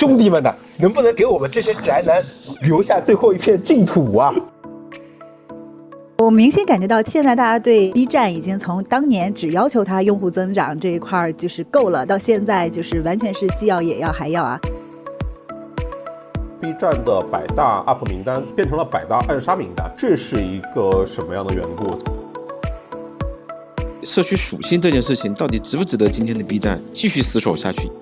兄弟们呐，能不能给我们这些宅男留下最后一片净土啊？我明显感觉到，现在大家对 B 站已经从当年只要求它用户增长这一块儿就是够了，到现在就是完全是既要也要还要啊。B 站的百大 UP 名单变成了百大暗杀名单，这是一个什么样的缘故？社区属性这件事情到底值不值得今天的 B 站继续死守下去？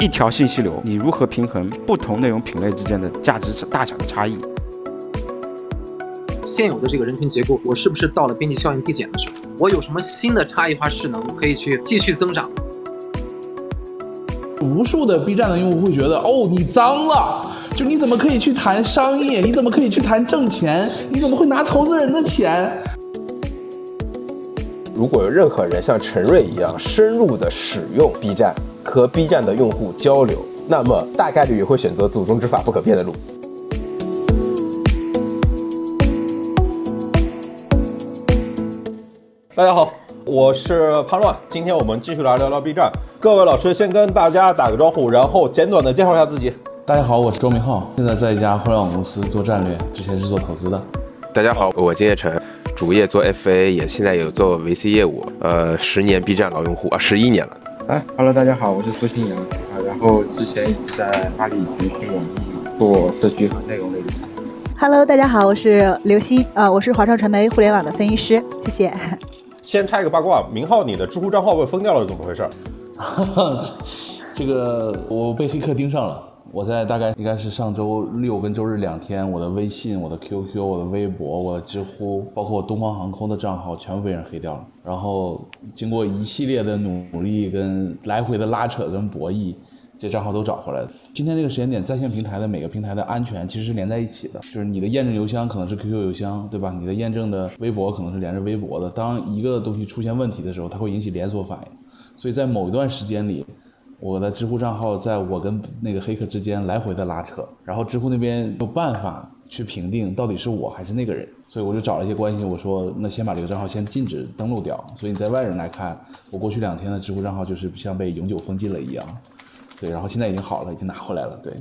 一条信息流，你如何平衡不同内容品类之间的价值大小的差异？现有的这个人群结构，我是不是到了边际效应递减的时候？我有什么新的差异化势能可以去继续增长？无数的 B 站的用户会觉得，哦，你脏了，就你怎么可以去谈商业？你怎么可以去谈挣钱？你怎么会拿投资人的钱？如果有任何人像陈瑞一样深入的使用 B 站，和 B 站的用户交流，那么大概率也会选择祖宗之法不可变的路。大家好，我是潘乱，今天我们继续来聊聊 B 站。各位老师先跟大家打个招呼，然后简短的介绍一下自己。大家好，我是周明浩，现在在一家互联网公司做战略，之前是做投资的。大家好，我金叶晨，主业做 FA，也现在有做 VC 业务，呃，十年 B 站老用户啊，十一年了。哎，Hello，大家好，我是苏新阳啊，然后之前一直在阿里、腾讯、网易做社区和内容类的。Hello，大家好，我是刘鑫，呃，我是华创传媒互联网的分析师，谢谢。先拆个八卦，明浩，你的知乎账号被封掉了，是怎么回事？这个我被黑客盯上了。我在大概应该是上周六跟周日两天，我的微信、我的 QQ、我的微博、我的知乎，包括我东方航空的账号全部被人黑掉了。然后经过一系列的努力跟来回的拉扯跟博弈，这账号都找回来了。今天这个时间点，在线平台的每个平台的安全其实是连在一起的，就是你的验证邮箱可能是 QQ 邮箱，对吧？你的验证的微博可能是连着微博的。当一个东西出现问题的时候，它会引起连锁反应。所以在某一段时间里，我的知乎账号在我跟那个黑客之间来回的拉扯，然后知乎那边没有办法去评定到底是我还是那个人，所以我就找了一些关系，我说那先把这个账号先禁止登录掉。所以你在外人来看，我过去两天的知乎账号就是像被永久封禁了一样。对，然后现在已经好了，已经拿回来了。对，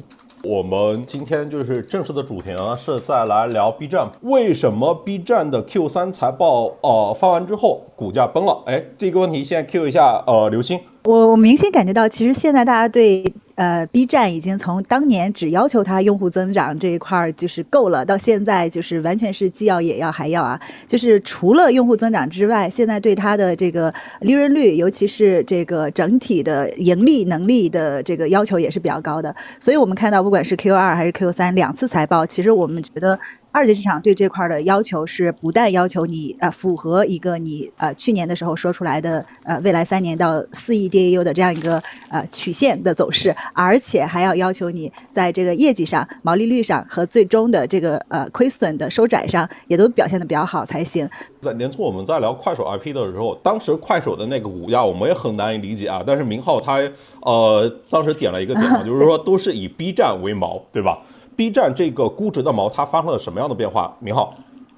我们今天就是正式的主题呢，是再来聊 B 站。为什么 B 站的 Q 三财报呃发完之后股价崩了？哎，这个问题现在 Q 一下呃刘星。我我明显感觉到，其实现在大家对呃 B 站已经从当年只要求它用户增长这一块儿就是够了，到现在就是完全是既要也要还要啊。就是除了用户增长之外，现在对它的这个利润率，尤其是这个整体的盈利能力的这个要求也是比较高的。所以我们看到，不管是 Q 二还是 Q 三两次财报，其实我们觉得。二级市场对这块的要求是，不但要求你呃符合一个你呃去年的时候说出来的呃未来三年到四亿 DAU 的这样一个呃曲线的走势，而且还要要求你在这个业绩上、毛利率上和最终的这个呃亏损的收窄上也都表现的比较好才行。在年初我们在聊快手 IP 的时候，当时快手的那个股价我们也很难以理解啊。但是明浩他呃当时点了一个点，就是说都是以 B 站为锚，对吧？B 站这个估值的锚，它发生了什么样的变化？明浩，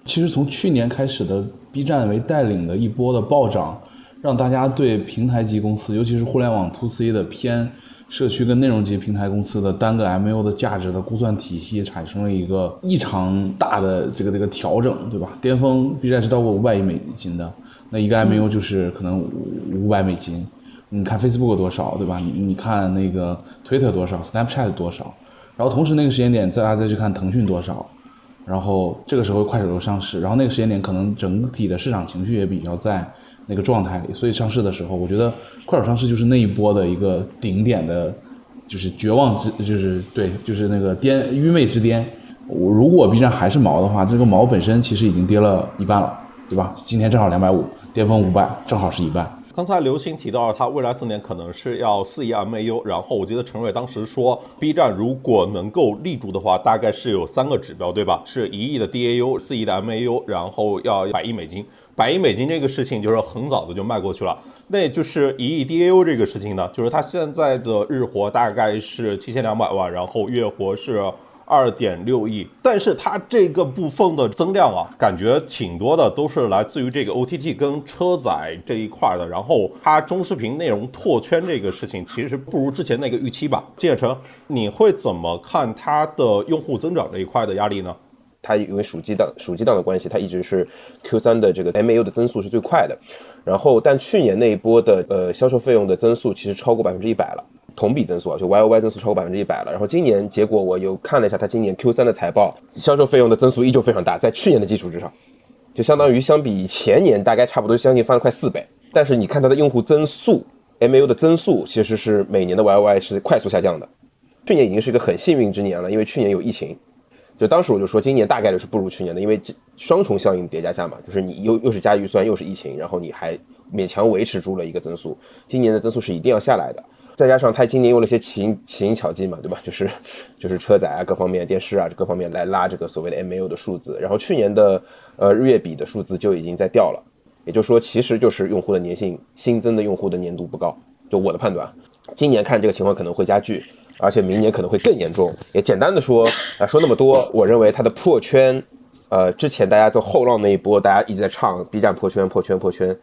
其实从去年开始的 B 站为带领的一波的暴涨，让大家对平台级公司，尤其是互联网 to C 的偏社区跟内容级平台公司的单个 MAU 的价值的估算体系产生了一个异常大的这个这个调整，对吧？巅峰 B 站是到过五百亿美金的，那一个 MAU 就是可能五百美金。你看 Facebook 多少，对吧？你你看那个 Twitter 多少，Snapchat 多少？然后同时那个时间点，大家再去看腾讯多少，然后这个时候快手又上市，然后那个时间点可能整体的市场情绪也比较在那个状态里，所以上市的时候，我觉得快手上市就是那一波的一个顶点的，就是绝望之，就是对，就是那个巅愚昧之巅。我如果 B 站还是毛的话，这个毛本身其实已经跌了一半了，对吧？今天正好两百五，巅峰五百，正好是一半。刚才刘星提到了，他未来四年可能是要四亿 MAU，然后我记得陈瑞当时说，B 站如果能够立住的话，大概是有三个指标，对吧？是一亿的 DAU，四亿的 MAU，然后要百亿美金。百亿美金这个事情就是很早的就迈过去了。那就是一亿 DAU 这个事情呢，就是它现在的日活大概是七千两百万，然后月活是二点六亿，但是它这个部分的增量啊，感觉挺多的，都是来自于这个 OTT 跟车载这一块的。然后它中视频内容拓圈这个事情，其实不如之前那个预期吧。金成，你会怎么看它的用户增长这一块的压力呢？它因为暑期档暑期档的关系，它一直是 Q 三的这个 MAU 的增速是最快的。然后，但去年那一波的呃销售费用的增速其实超过百分之一百了，同比增速啊，就 Y O Y 增速超过百分之一百了。然后今年结果我又看了一下，它今年 Q 三的财报，销售费用的增速依旧非常大，在去年的基础之上，就相当于相比前年大概差不多将近翻了快四倍。但是你看它的用户增速 MAU 的增速其实是每年的 Y O Y 是快速下降的。去年已经是一个很幸运之年了，因为去年有疫情。就当时我就说，今年大概率是不如去年的，因为双重效应叠加下嘛，就是你又又是加预算，又是疫情，然后你还勉强维持住了一个增速。今年的增速是一定要下来的，再加上它今年用了些奇奇淫巧技嘛，对吧？就是就是车载啊，各方面电视啊，各方面来拉这个所谓的 MAU 的数字。然后去年的呃日月比的数字就已经在掉了，也就是说，其实就是用户的粘性新增的用户的粘度不高。就我的判断，今年看这个情况可能会加剧。而且明年可能会更严重。也简单的说啊，说那么多，我认为它的破圈，呃，之前大家做后浪那一波，大家一直在唱 B 站破圈、破圈、破圈，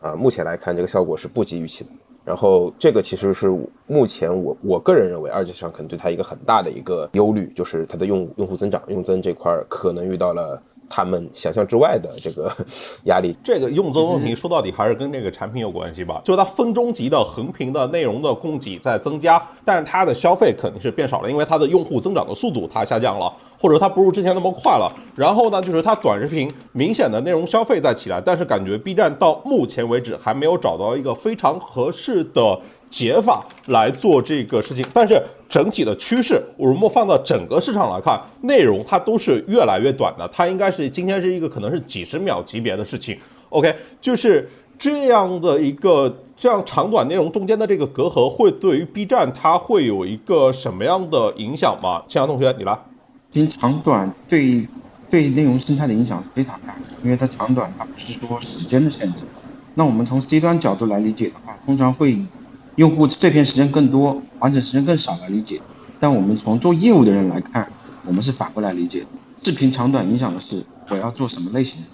啊，目前来看这个效果是不及预期的。然后这个其实是目前我我个人认为二级市场可能对它一个很大的一个忧虑，就是它的用用户增长、用增这块可能遇到了。他们想象之外的这个 压力，这个用增问题说到底还是跟这个产品有关系吧？就是它分钟级的横屏的内容的供给在增加，但是它的消费肯定是变少了，因为它的用户增长的速度它下降了，或者它不如之前那么快了。然后呢，就是它短视频明显的内容消费在起来，但是感觉 B 站到目前为止还没有找到一个非常合适的。解法来做这个事情，但是整体的趋势，我如果放到整个市场来看，内容它都是越来越短的，它应该是今天是一个可能是几十秒级别的事情。OK，就是这样的一个这样长短内容中间的这个隔阂，会对于 B 站它会有一个什么样的影响吗？青阳同学，你来。其实长短对对内容生态的影响是非常大的，因为它长短它不是说时间的限制。那我们从 C 端角度来理解的话，通常会以。用户碎片时间更多，完整时间更少来理解，但我们从做业务的人来看，我们是反过来理解。视频长短影响的是我要做什么类型的，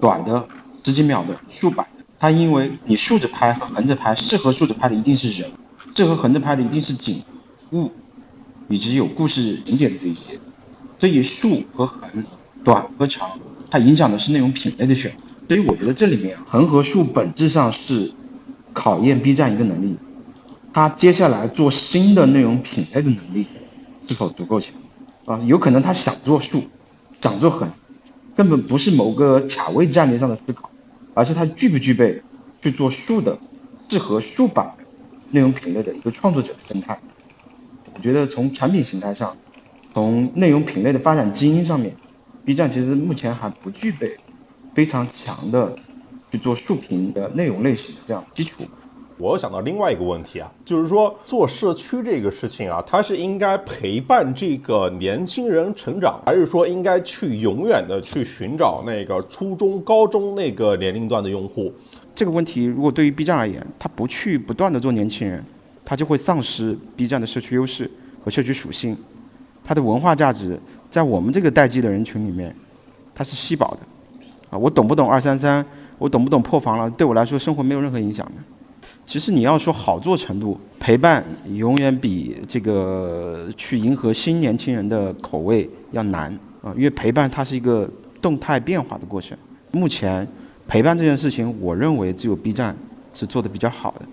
短的十几秒的、数百的，它因为你竖着拍和横着拍，适合竖着拍的一定是人，适合横着拍的一定是景物，以及有故事情节的这一些。所以竖和横、短和长，它影响的是内容品类的选择。所以我觉得这里面横和竖本质上是考验 B 站一个能力。他接下来做新的内容品类的能力是否足够强啊？有可能他想做竖，想做横，根本不是某个卡位战略上的思考，而是他具不具备去做竖的适合竖版内容品类的一个创作者的生态。我觉得从产品形态上，从内容品类的发展基因上面，B 站其实目前还不具备非常强的去做竖屏的内容类型的这样基础。我又想到另外一个问题啊，就是说做社区这个事情啊，它是应该陪伴这个年轻人成长，还是说应该去永远的去寻找那个初中、高中那个年龄段的用户？这个问题如果对于 B 站而言，它不去不断的做年轻人，它就会丧失 B 站的社区优势和社区属性，它的文化价值在我们这个待机的人群里面，它是稀薄的。啊，我懂不懂二三三？我懂不懂破防了？对我来说，生活没有任何影响的。其实你要说好做程度，陪伴永远比这个去迎合新年轻人的口味要难啊，因为陪伴它是一个动态变化的过程。目前陪伴这件事情，我认为只有 B 站是做的比较好的，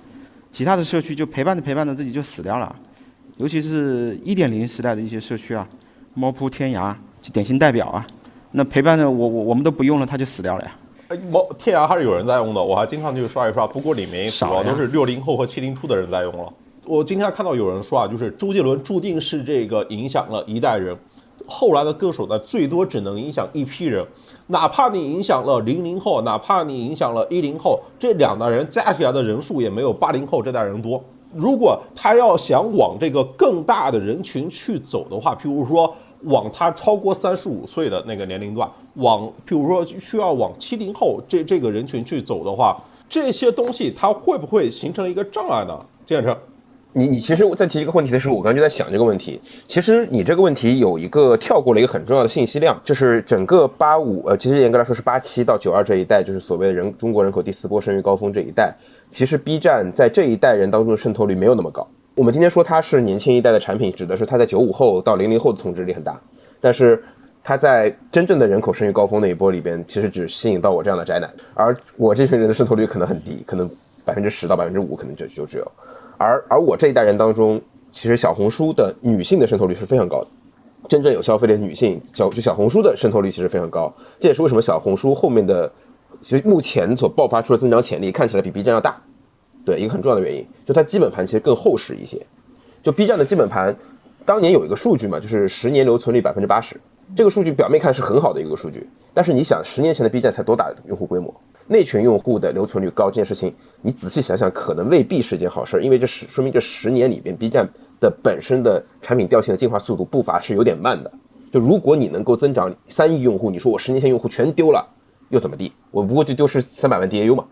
其他的社区就陪伴着陪伴着自己就死掉了，尤其是一点零时代的一些社区啊，猫扑天涯就典型代表啊，那陪伴着我我我们都不用了，它就死掉了呀。我天涯还是有人在用的，我还经常去刷一刷。不过里面主要都是六零后和七零初的人在用了。我今天看到有人说啊，就是周杰伦注定是这个影响了一代人，后来的歌手呢，最多只能影响一批人。哪怕你影响了零零后，哪怕你影响了一零后，这两代人加起来的人数也没有八零后这代人多。如果他要想往这个更大的人群去走的话，譬如说。往他超过三十五岁的那个年龄段，往比如说需要往七零后这这个人群去走的话，这些东西它会不会形成一个障碍呢？建成，你你其实我在提这个问题的时候，我刚刚就在想这个问题。其实你这个问题有一个跳过了一个很重要的信息量，就是整个八五呃，其实严格来说是八七到九二这一代，就是所谓的人中国人口第四波生育高峰这一代。其实 B 站在这一代人当中的渗透率没有那么高。我们今天说它是年轻一代的产品，指的是它在九五后到零零后的统治力很大，但是它在真正的人口生育高峰那一波里边，其实只吸引到我这样的宅男，而我这群人的渗透率可能很低，可能百分之十到百分之五，可能就就只有。而而我这一代人当中，其实小红书的女性的渗透率是非常高的，真正有消费的女性小就小红书的渗透率其实非常高，这也是为什么小红书后面的其实目前所爆发出的增长潜力看起来比 B 站要大，对一个很重要的原因，就它基本盘其实更厚实一些。就 B 站的基本盘，当年有一个数据嘛，就是十年留存率百分之八十，这个数据表面看是很好的一个数据，但是你想十年前的 B 站才多大用户规模？那群用户的留存率高这件事情，你仔细想想，可能未必是件好事，因为这十说明这十年里边 B 站的本身的产品调性的进化速度步伐是有点慢的。就如果你能够增长三亿用户，你说我十年前用户全丢了，又怎么地？我不过就丢失三百万 DAU 嘛，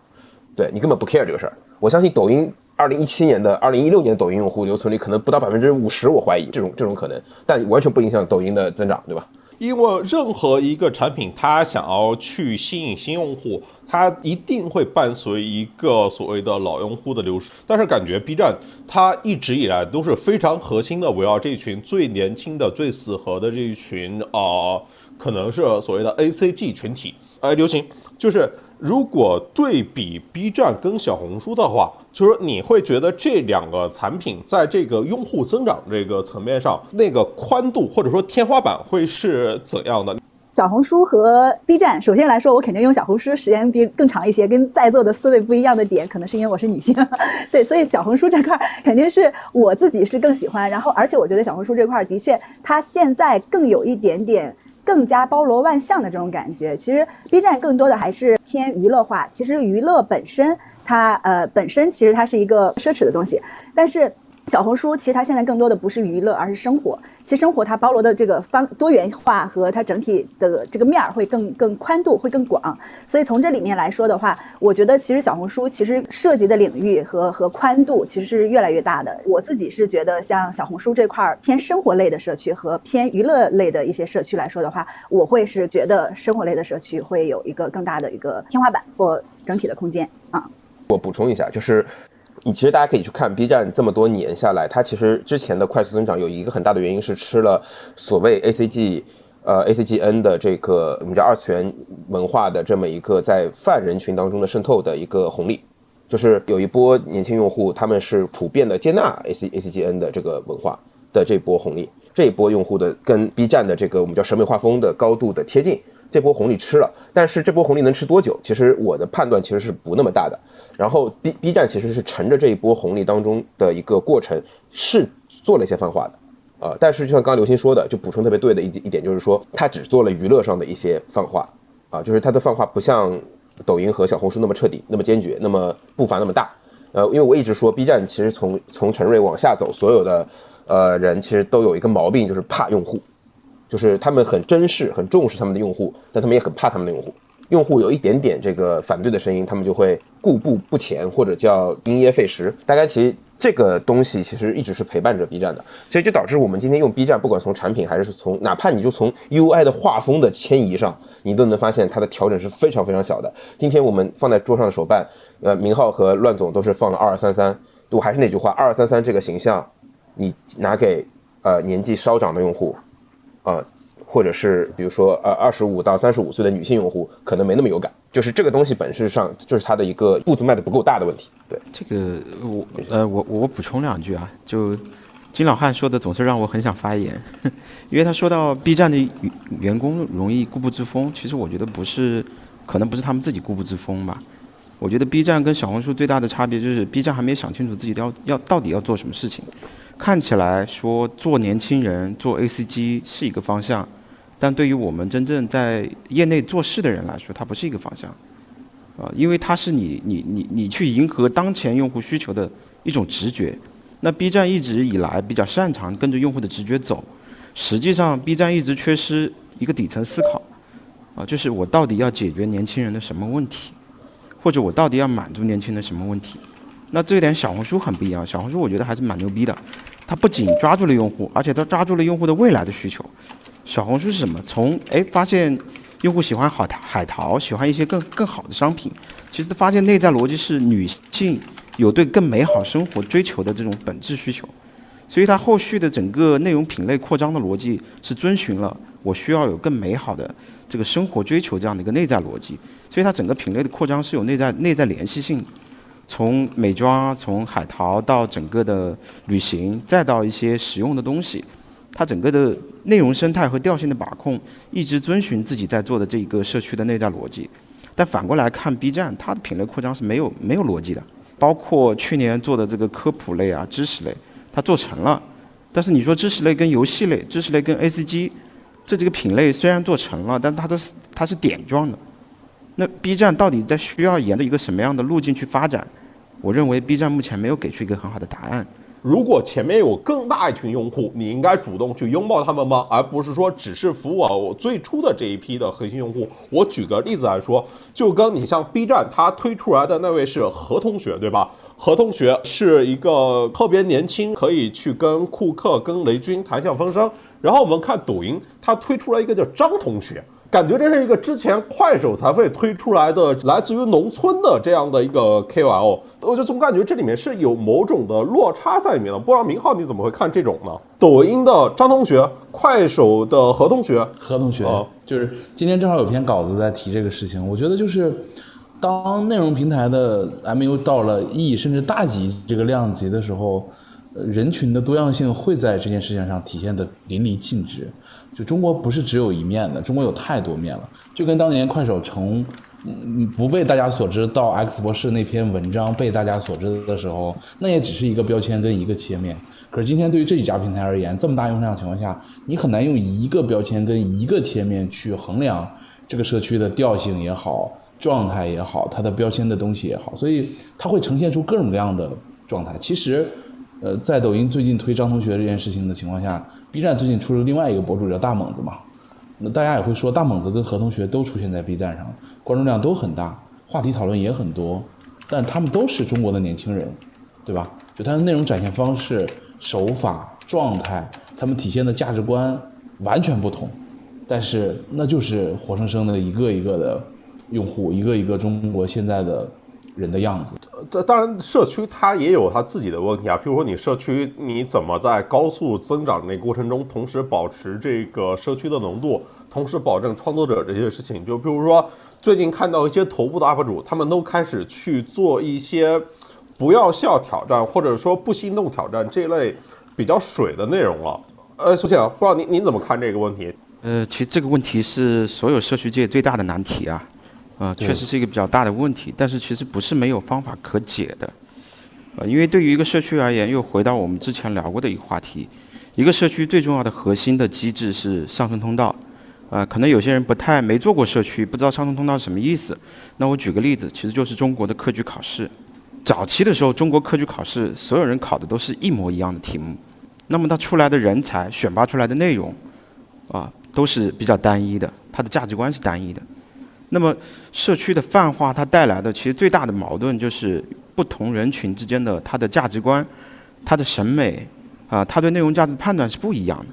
对你根本不 care 这个事儿。我相信抖音二零一七年的、二零一六年抖音用户留存率可能不到百分之五十，我怀疑这种这种可能，但完全不影响抖音的增长，对吧？因为任何一个产品，它想要去吸引新用户，它一定会伴随一个所谓的老用户的流失。但是感觉 B 站它一直以来都是非常核心的围绕这一群最年轻的、最死核的这一群啊、可能是所谓的 ACG 群体。哎，刘行，就是如果对比 B 站跟小红书的话，就是你会觉得这两个产品在这个用户增长这个层面上，那个宽度或者说天花板会是怎样的？小红书和 B 站，首先来说，我肯定用小红书时间比更长一些。跟在座的四位不一样的点，可能是因为我是女性，对，所以小红书这块肯定是我自己是更喜欢。然后，而且我觉得小红书这块的确，它现在更有一点点更加包罗万象的这种感觉。其实 B 站更多的还是偏娱乐化。其实娱乐本身，它呃本身其实它是一个奢侈的东西，但是。小红书其实它现在更多的不是娱乐，而是生活。其实生活它包罗的这个方多元化和它整体的这个面儿会更更宽度会更广。所以从这里面来说的话，我觉得其实小红书其实涉及的领域和和宽度其实是越来越大的。我自己是觉得像小红书这块儿偏生活类的社区和偏娱乐类的一些社区来说的话，我会是觉得生活类的社区会有一个更大的一个天花板或整体的空间啊。我补充一下，就是你其实大家可以去看 B 站这么多年下来，它其实之前的快速增长有一个很大的原因是吃了所谓 ACG 呃 ACGN 的这个我们叫二次元文化的这么一个在泛人群当中的渗透的一个红利，就是有一波年轻用户他们是普遍的接纳 AC ACGN 的这个文化的这波红利，这一波用户的跟 B 站的这个我们叫审美画风的高度的贴近，这波红利吃了，但是这波红利能吃多久？其实我的判断其实是不那么大的。然后 B B 站其实是乘着这一波红利当中的一个过程，是做了一些泛化的，呃，但是就像刚刚刘鑫说的，就补充特别对的一一点就是说，他只做了娱乐上的一些泛化，啊，就是他的泛化不像抖音和小红书那么彻底、那么坚决、那么步伐那么大，呃，因为我一直说 B 站其实从从陈瑞往下走，所有的呃人其实都有一个毛病，就是怕用户，就是他们很珍视、很重视他们的用户，但他们也很怕他们的用户。用户有一点点这个反对的声音，他们就会固步不前，或者叫因噎废食。大概其实这个东西其实一直是陪伴着 B 站的，所以就导致我们今天用 B 站，不管从产品还是从哪怕你就从 UI 的画风的迁移上，你都能发现它的调整是非常非常小的。今天我们放在桌上的手办，呃，明浩和乱总都是放了二二三三。我还是那句话，二二三三这个形象，你拿给呃年纪稍长的用户，啊、或者是比如说呃二十五到三十五岁的女性用户，可能没那么有感。就是这个东西本质上就是它的一个步子迈的不够大的问题。对，这个我呃我我补充两句啊，就金老汉说的总是让我很想发言，因为他说到 B 站的员工容易固步自封，其实我觉得不是，可能不是他们自己固步自封吧。我觉得 B 站跟小红书最大的差别就是 B 站还没有想清楚自己要要到底要做什么事情，看起来说做年轻人做 ACG 是一个方向，但对于我们真正在业内做事的人来说，它不是一个方向。啊，因为它是你你你你去迎合当前用户需求的一种直觉。那 B 站一直以来比较擅长跟着用户的直觉走，实际上 B 站一直缺失一个底层思考，啊，就是我到底要解决年轻人的什么问题，或者我到底要满足年轻人什么问题？那这一点小红书很不一样，小红书我觉得还是蛮牛逼的，它不仅抓住了用户，而且它抓住了用户的未来的需求。小红书是什么？从哎发现用户喜欢海，海淘喜欢一些更更好的商品，其实发现内在逻辑是女性有对更美好生活追求的这种本质需求，所以它后续的整个内容品类扩张的逻辑是遵循了我需要有更美好的这个生活追求这样的一个内在逻辑，所以它整个品类的扩张是有内在内在联系性的。从美妆，从海淘到整个的旅行，再到一些实用的东西，它整个的内容生态和调性的把控，一直遵循自己在做的这一个社区的内在逻辑。但反过来看 B 站，它的品类扩张是没有没有逻辑的。包括去年做的这个科普类啊、知识类，它做成了。但是你说知识类跟游戏类、知识类跟 ACG，这几个品类虽然做成了，但它都是它是点状的。那 B 站到底在需要沿着一个什么样的路径去发展？我认为 B 站目前没有给出一个很好的答案。如果前面有更大一群用户，你应该主动去拥抱他们吗？而不是说只是服务我最初的这一批的核心用户。我举个例子来说，就跟你像 B 站，它推出来的那位是何同学，对吧？何同学是一个特别年轻，可以去跟库克、跟雷军谈笑风生。然后我们看抖音，它推出来一个叫张同学。感觉这是一个之前快手才会推出来的，来自于农村的这样的一个 KOL，我就总感觉这里面是有某种的落差在里面的。不知道明浩你怎么会看这种呢？抖音的张同学，快手的何同学，何同学，就是今天正好有篇稿子在提这个事情。我觉得就是，当内容平台的 MU 到了亿甚至大几这个量级的时候，人群的多样性会在这件事情上体现的淋漓尽致。就中国不是只有一面的，中国有太多面了。就跟当年快手从不被大家所知到 X 博士那篇文章被大家所知的时候，那也只是一个标签跟一个切面。可是今天对于这几家平台而言，这么大用量的情况下，你很难用一个标签跟一个切面去衡量这个社区的调性也好、状态也好、它的标签的东西也好，所以它会呈现出各种各样的状态。其实。呃，在抖音最近推张同学这件事情的情况下，B 站最近出了另外一个博主叫大猛子嘛，那大家也会说大猛子跟何同学都出现在 B 站上，关注量都很大，话题讨论也很多，但他们都是中国的年轻人，对吧？就他的内容展现方式、手法、状态，他们体现的价值观完全不同，但是那就是活生生的一个一个的用户，一个一个中国现在的。人的样子，这当然社区它也有它自己的问题啊。譬如说你社区你怎么在高速增长那过程中，同时保持这个社区的浓度，同时保证创作者这些事情。就比如说最近看到一些头部的 UP 主，他们都开始去做一些不要笑挑战，或者说不心动挑战这一类比较水的内容了。呃，苏倩，不知道您您怎么看这个问题？呃，其实这个问题是所有社区界最大的难题啊。啊，确实是一个比较大的问题，但是其实不是没有方法可解的，呃，因为对于一个社区而言，又回到我们之前聊过的一个话题，一个社区最重要的核心的机制是上升通道，啊，可能有些人不太没做过社区，不知道上升通道是什么意思。那我举个例子，其实就是中国的科举考试，早期的时候，中国科举考试所有人考的都是一模一样的题目，那么它出来的人才选拔出来的内容，啊，都是比较单一的，它的价值观是单一的。那么，社区的泛化它带来的其实最大的矛盾就是不同人群之间的它的价值观、它的审美啊，它对内容价值判断是不一样的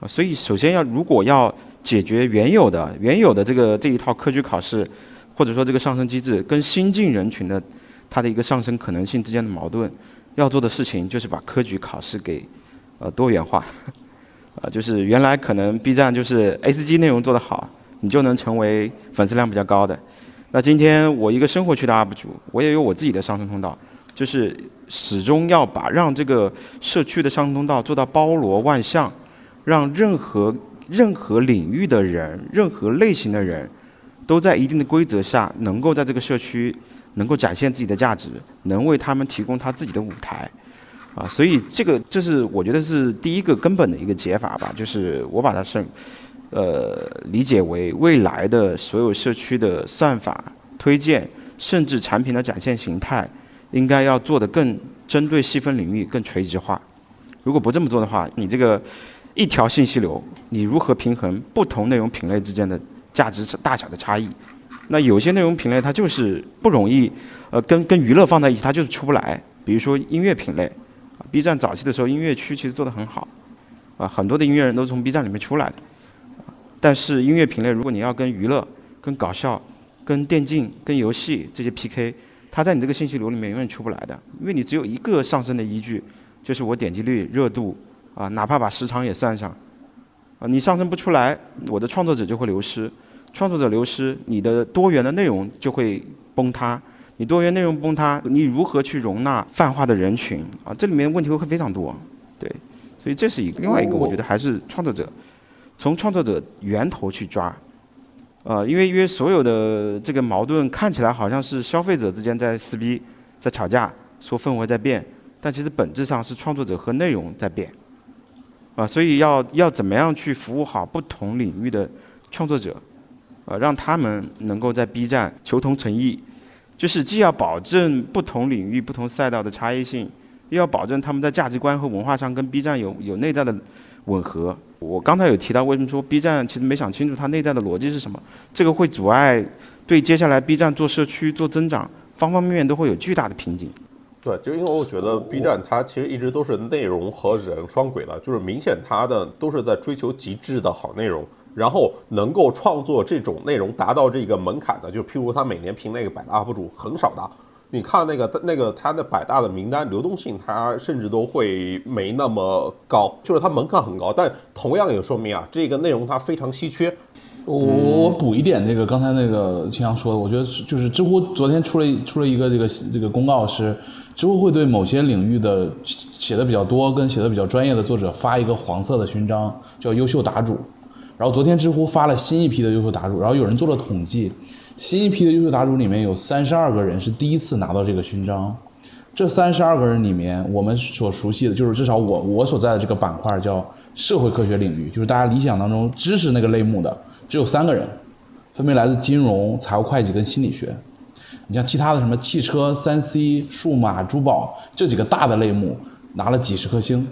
啊。所以，首先要如果要解决原有的原有的这个这一套科举考试，或者说这个上升机制跟新进人群的它的一个上升可能性之间的矛盾，要做的事情就是把科举考试给呃多元化 啊，就是原来可能 B 站就是 A C G 内容做得好。你就能成为粉丝量比较高的。那今天我一个生活区的 UP 主，我也有我自己的上升通道，就是始终要把让这个社区的上升通道做到包罗万象，让任何任何领域的人、任何类型的人，都在一定的规则下，能够在这个社区能够展现自己的价值，能为他们提供他自己的舞台。啊，所以这个这是我觉得是第一个根本的一个解法吧，就是我把它是。呃，理解为未来的所有社区的算法推荐，甚至产品的展现形态，应该要做的更针对细分领域、更垂直化。如果不这么做的话，你这个一条信息流，你如何平衡不同内容品类之间的价值大小的差异？那有些内容品类它就是不容易，呃，跟跟娱乐放在一起，它就是出不来。比如说音乐品类，B 站早期的时候音乐区其实做得很好，啊，很多的音乐人都从 B 站里面出来的。但是音乐品类，如果你要跟娱乐、跟搞笑、跟电竞、跟游戏这些 PK，它在你这个信息流里面永远出不来的，因为你只有一个上升的依据，就是我点击率、热度，啊，哪怕把时长也算上，啊，你上升不出来，我的创作者就会流失，创作者流失，你的多元的内容就会崩塌，你多元内容崩塌，你如何去容纳泛化的人群啊？这里面问题会非常多，对，所以这是一个另外一个，我觉得还是创作者。从创作者源头去抓，呃，因为因为所有的这个矛盾看起来好像是消费者之间在撕逼、在吵架，说氛围在变，但其实本质上是创作者和内容在变，啊，所以要要怎么样去服务好不同领域的创作者，呃，让他们能够在 B 站求同存异，就是既要保证不同领域、不同赛道的差异性，又要保证他们在价值观和文化上跟 B 站有有内在的吻合。我刚才有提到，为什么说 B 站其实没想清楚它内在的逻辑是什么？这个会阻碍对接下来 B 站做社区、做增长，方方面面都会有巨大的瓶颈。对，就因为我觉得 B 站它其实一直都是内容和人双轨的，就是明显它的都是在追求极致的好内容，然后能够创作这种内容达到这个门槛的，就譬如他每年评那个百大 UP 主很少的。你看那个那个他的百大的名单流动性，它甚至都会没那么高，就是它门槛很高，但同样也说明啊，这个内容它非常稀缺。我我补一点，这个刚才那个青阳说的，我觉得就是知乎昨天出了出了一个这个这个公告，是知乎会对某些领域的写的比较多跟写的比较专业的作者发一个黄色的勋章，叫优秀答主。然后昨天知乎发了新一批的优秀答主，然后有人做了统计。新一批的优秀答主里面有三十二个人是第一次拿到这个勋章，这三十二个人里面，我们所熟悉的就是至少我我所在的这个板块叫社会科学领域，就是大家理想当中知识那个类目的，只有三个人，分别来自金融、财务会计跟心理学。你像其他的什么汽车、三 C、数码、珠宝这几个大的类目，拿了几十颗星，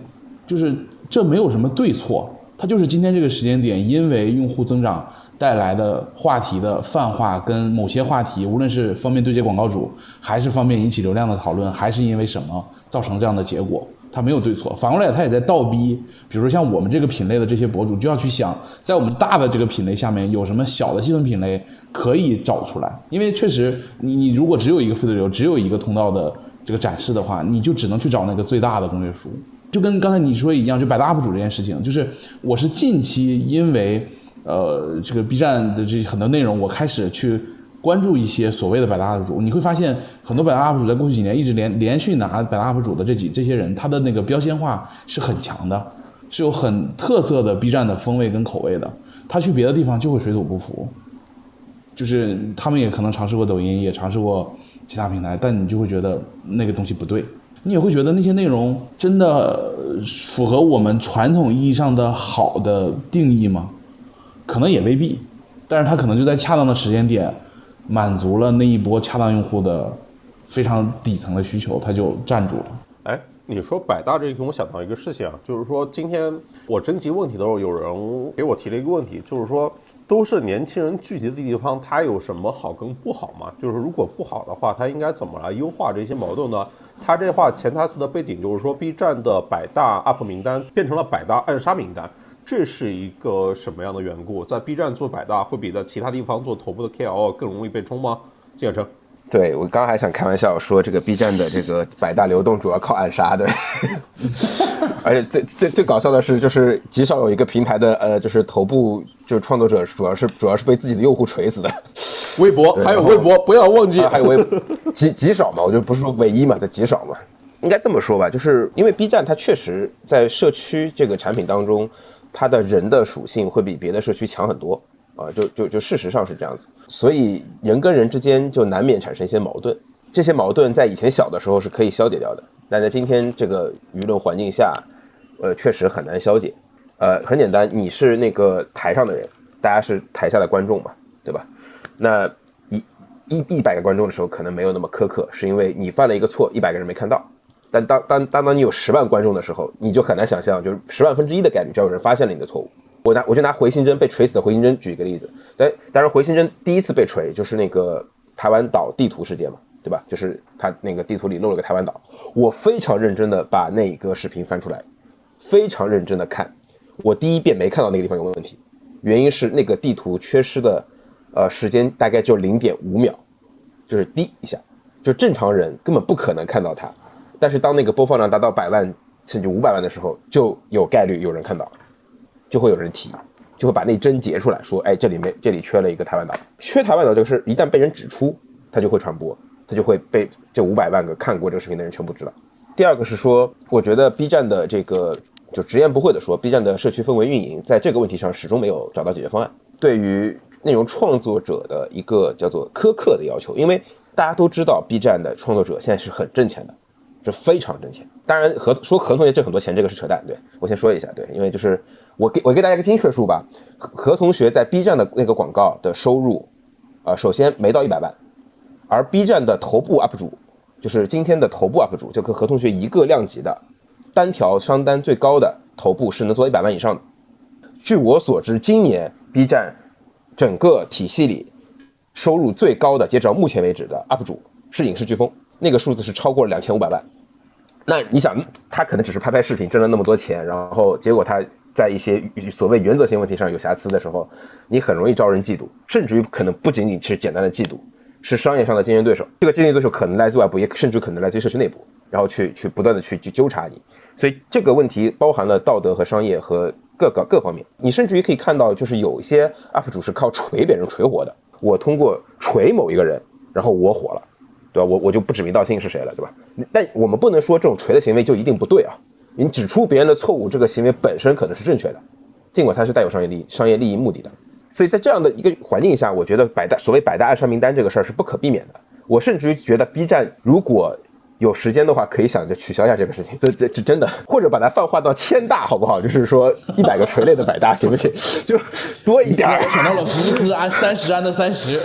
就是这没有什么对错，它就是今天这个时间点，因为用户增长。带来的话题的泛化，跟某些话题，无论是方便对接广告主，还是方便引起流量的讨论，还是因为什么造成这样的结果，它没有对错。反过来，它也在倒逼，比如说像我们这个品类的这些博主，就要去想，在我们大的这个品类下面，有什么小的细分品类可以找出来。因为确实，你你如果只有一个费流，只有一个通道的这个展示的话，你就只能去找那个最大的攻略书。就跟刚才你说一样，就百搭 UP 主这件事情，就是我是近期因为。呃，这个 B 站的这很多内容，我开始去关注一些所谓的百大 UP 主。你会发现，很多百大 UP 主在过去几年一直连连续拿百大 UP 主的这几这些人，他的那个标签化是很强的，是有很特色的 B 站的风味跟口味的。他去别的地方就会水土不服，就是他们也可能尝试过抖音，也尝试过其他平台，但你就会觉得那个东西不对。你也会觉得那些内容真的符合我们传统意义上的好的定义吗？可能也未必，但是他可能就在恰当的时间点，满足了那一波恰当用户的非常底层的需求，他就站住了。哎，你说百大这个，我想到一个事情啊，就是说今天我征集问题的时候，有人给我提了一个问题，就是说都是年轻人聚集的地方，它有什么好跟不好吗？就是如果不好的话，它应该怎么来优化这些矛盾呢？他这话潜台词的背景就是说，B 站的百大 UP 名单变成了百大暗杀名单。这是一个什么样的缘故？在 B 站做百大会比在其他地方做头部的 KOL 更容易被冲吗？金小成，对我刚还想开玩笑说，这个 B 站的这个百大流动主要靠暗杀的，而且最最最搞笑的是，就是极少有一个平台的呃，就是头部就是创作者主要是主要是被自己的用户锤死的。微博还有微博，不要忘记还有微极极少嘛，我就不是说唯一嘛，就极少嘛。应该这么说吧，就是因为 B 站它确实在社区这个产品当中。它的人的属性会比别的社区强很多啊，就就就事实上是这样子，所以人跟人之间就难免产生一些矛盾，这些矛盾在以前小的时候是可以消解掉的，但在今天这个舆论环境下，呃，确实很难消解。呃，很简单，你是那个台上的人，大家是台下的观众嘛，对吧？那一一一百个观众的时候，可能没有那么苛刻，是因为你犯了一个错，一百个人没看到。但当当当当你有十万观众的时候，你就很难想象，就是十万分之一的概率，只要有人发现了你的错误。我拿我就拿回形针被锤死的回形针举一个例子，但当然回形针第一次被锤就是那个台湾岛地图事件嘛，对吧？就是他那个地图里漏了个台湾岛，我非常认真的把那个视频翻出来，非常认真的看，我第一遍没看到那个地方有问题，原因是那个地图缺失的，呃，时间大概就零点五秒，就是滴一下，就正常人根本不可能看到它，但是当那个播放量达到百万甚至五百万的时候，就有概率有人看到。就会有人提，就会把那针截出来说，哎，这里面这里缺了一个台湾岛，缺台湾岛这个事一旦被人指出，它就会传播，它就会被这五百万个看过这个视频的人全部知道。第二个是说，我觉得 B 站的这个就直言不讳的说，B 站的社区氛围运营在这个问题上始终没有找到解决方案，对于内容创作者的一个叫做苛刻的要求，因为大家都知道 B 站的创作者现在是很挣钱的，是非常挣钱。当然，何说何同学挣很多钱这个是扯淡，对我先说一下，对，因为就是。我给我给大家一个精确数吧，何同学在 B 站的那个广告的收入，啊，首先没到一百万，而 B 站的头部 UP 主，就是今天的头部 UP 主，就跟何同学一个量级的，单条商单最高的头部是能做一百万以上的。据我所知，今年 B 站整个体系里收入最高的，截止到目前为止的 UP 主是影视飓风，那个数字是超过了两千五百万。那你想，他可能只是拍拍视频挣了那么多钱，然后结果他。在一些所谓原则性问题上有瑕疵的时候，你很容易招人嫉妒，甚至于可能不仅仅是简单的嫉妒，是商业上的竞争对手。这个竞争对手可能来自外部，也甚至可能来自于社区内部，然后去去不断的去去纠察你。所以这个问题包含了道德和商业和各个各方面。你甚至于可以看到，就是有些 UP 主是靠锤别人锤火的。我通过锤某一个人，然后我火了，对吧？我我就不指名道姓是谁了，对吧？但我们不能说这种锤的行为就一定不对啊。你指出别人的错误，这个行为本身可能是正确的，尽管它是带有商业利益、商业利益目的的。所以在这样的一个环境下，我觉得百大所谓百大暗杀名单这个事儿是不可避免的。我甚至于觉得 B 站如果。有时间的话，可以想着取消一下这个事情。这这这真的，或者把它泛化到千大，好不好？就是说一百个垂类的百大，行不行？就多一点。想到了福布斯安三十安的三十。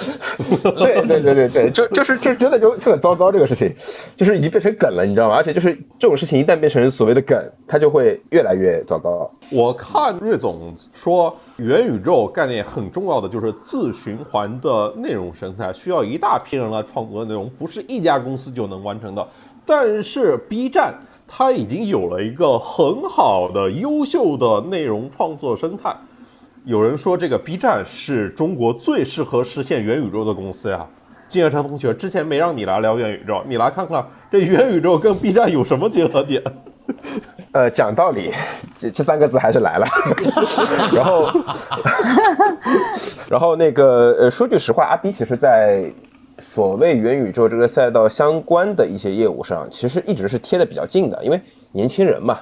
对对对对对，就就是就真的就就很糟糕，这个事情就是已经变成梗了，你知道吗？而且就是这种事情一旦变成所谓的梗，它就会越来越糟糕。我看瑞总说，元宇宙概念很重要的就是自循环的内容生态，需要一大批人来创作内容，不是一家公司就能完成的。但是 B 站它已经有了一个很好的、优秀的内容创作生态。有人说这个 B 站是中国最适合实现元宇宙的公司呀。金月成同学之前没让你来聊元宇宙，你来看看这元宇宙跟 B 站有什么结合点？呃，讲道理，这三个字还是来了。然后，然后那个呃，说句实话，阿 B 其实在。所谓元宇宙这个赛道相关的一些业务上，其实一直是贴的比较近的，因为年轻人嘛。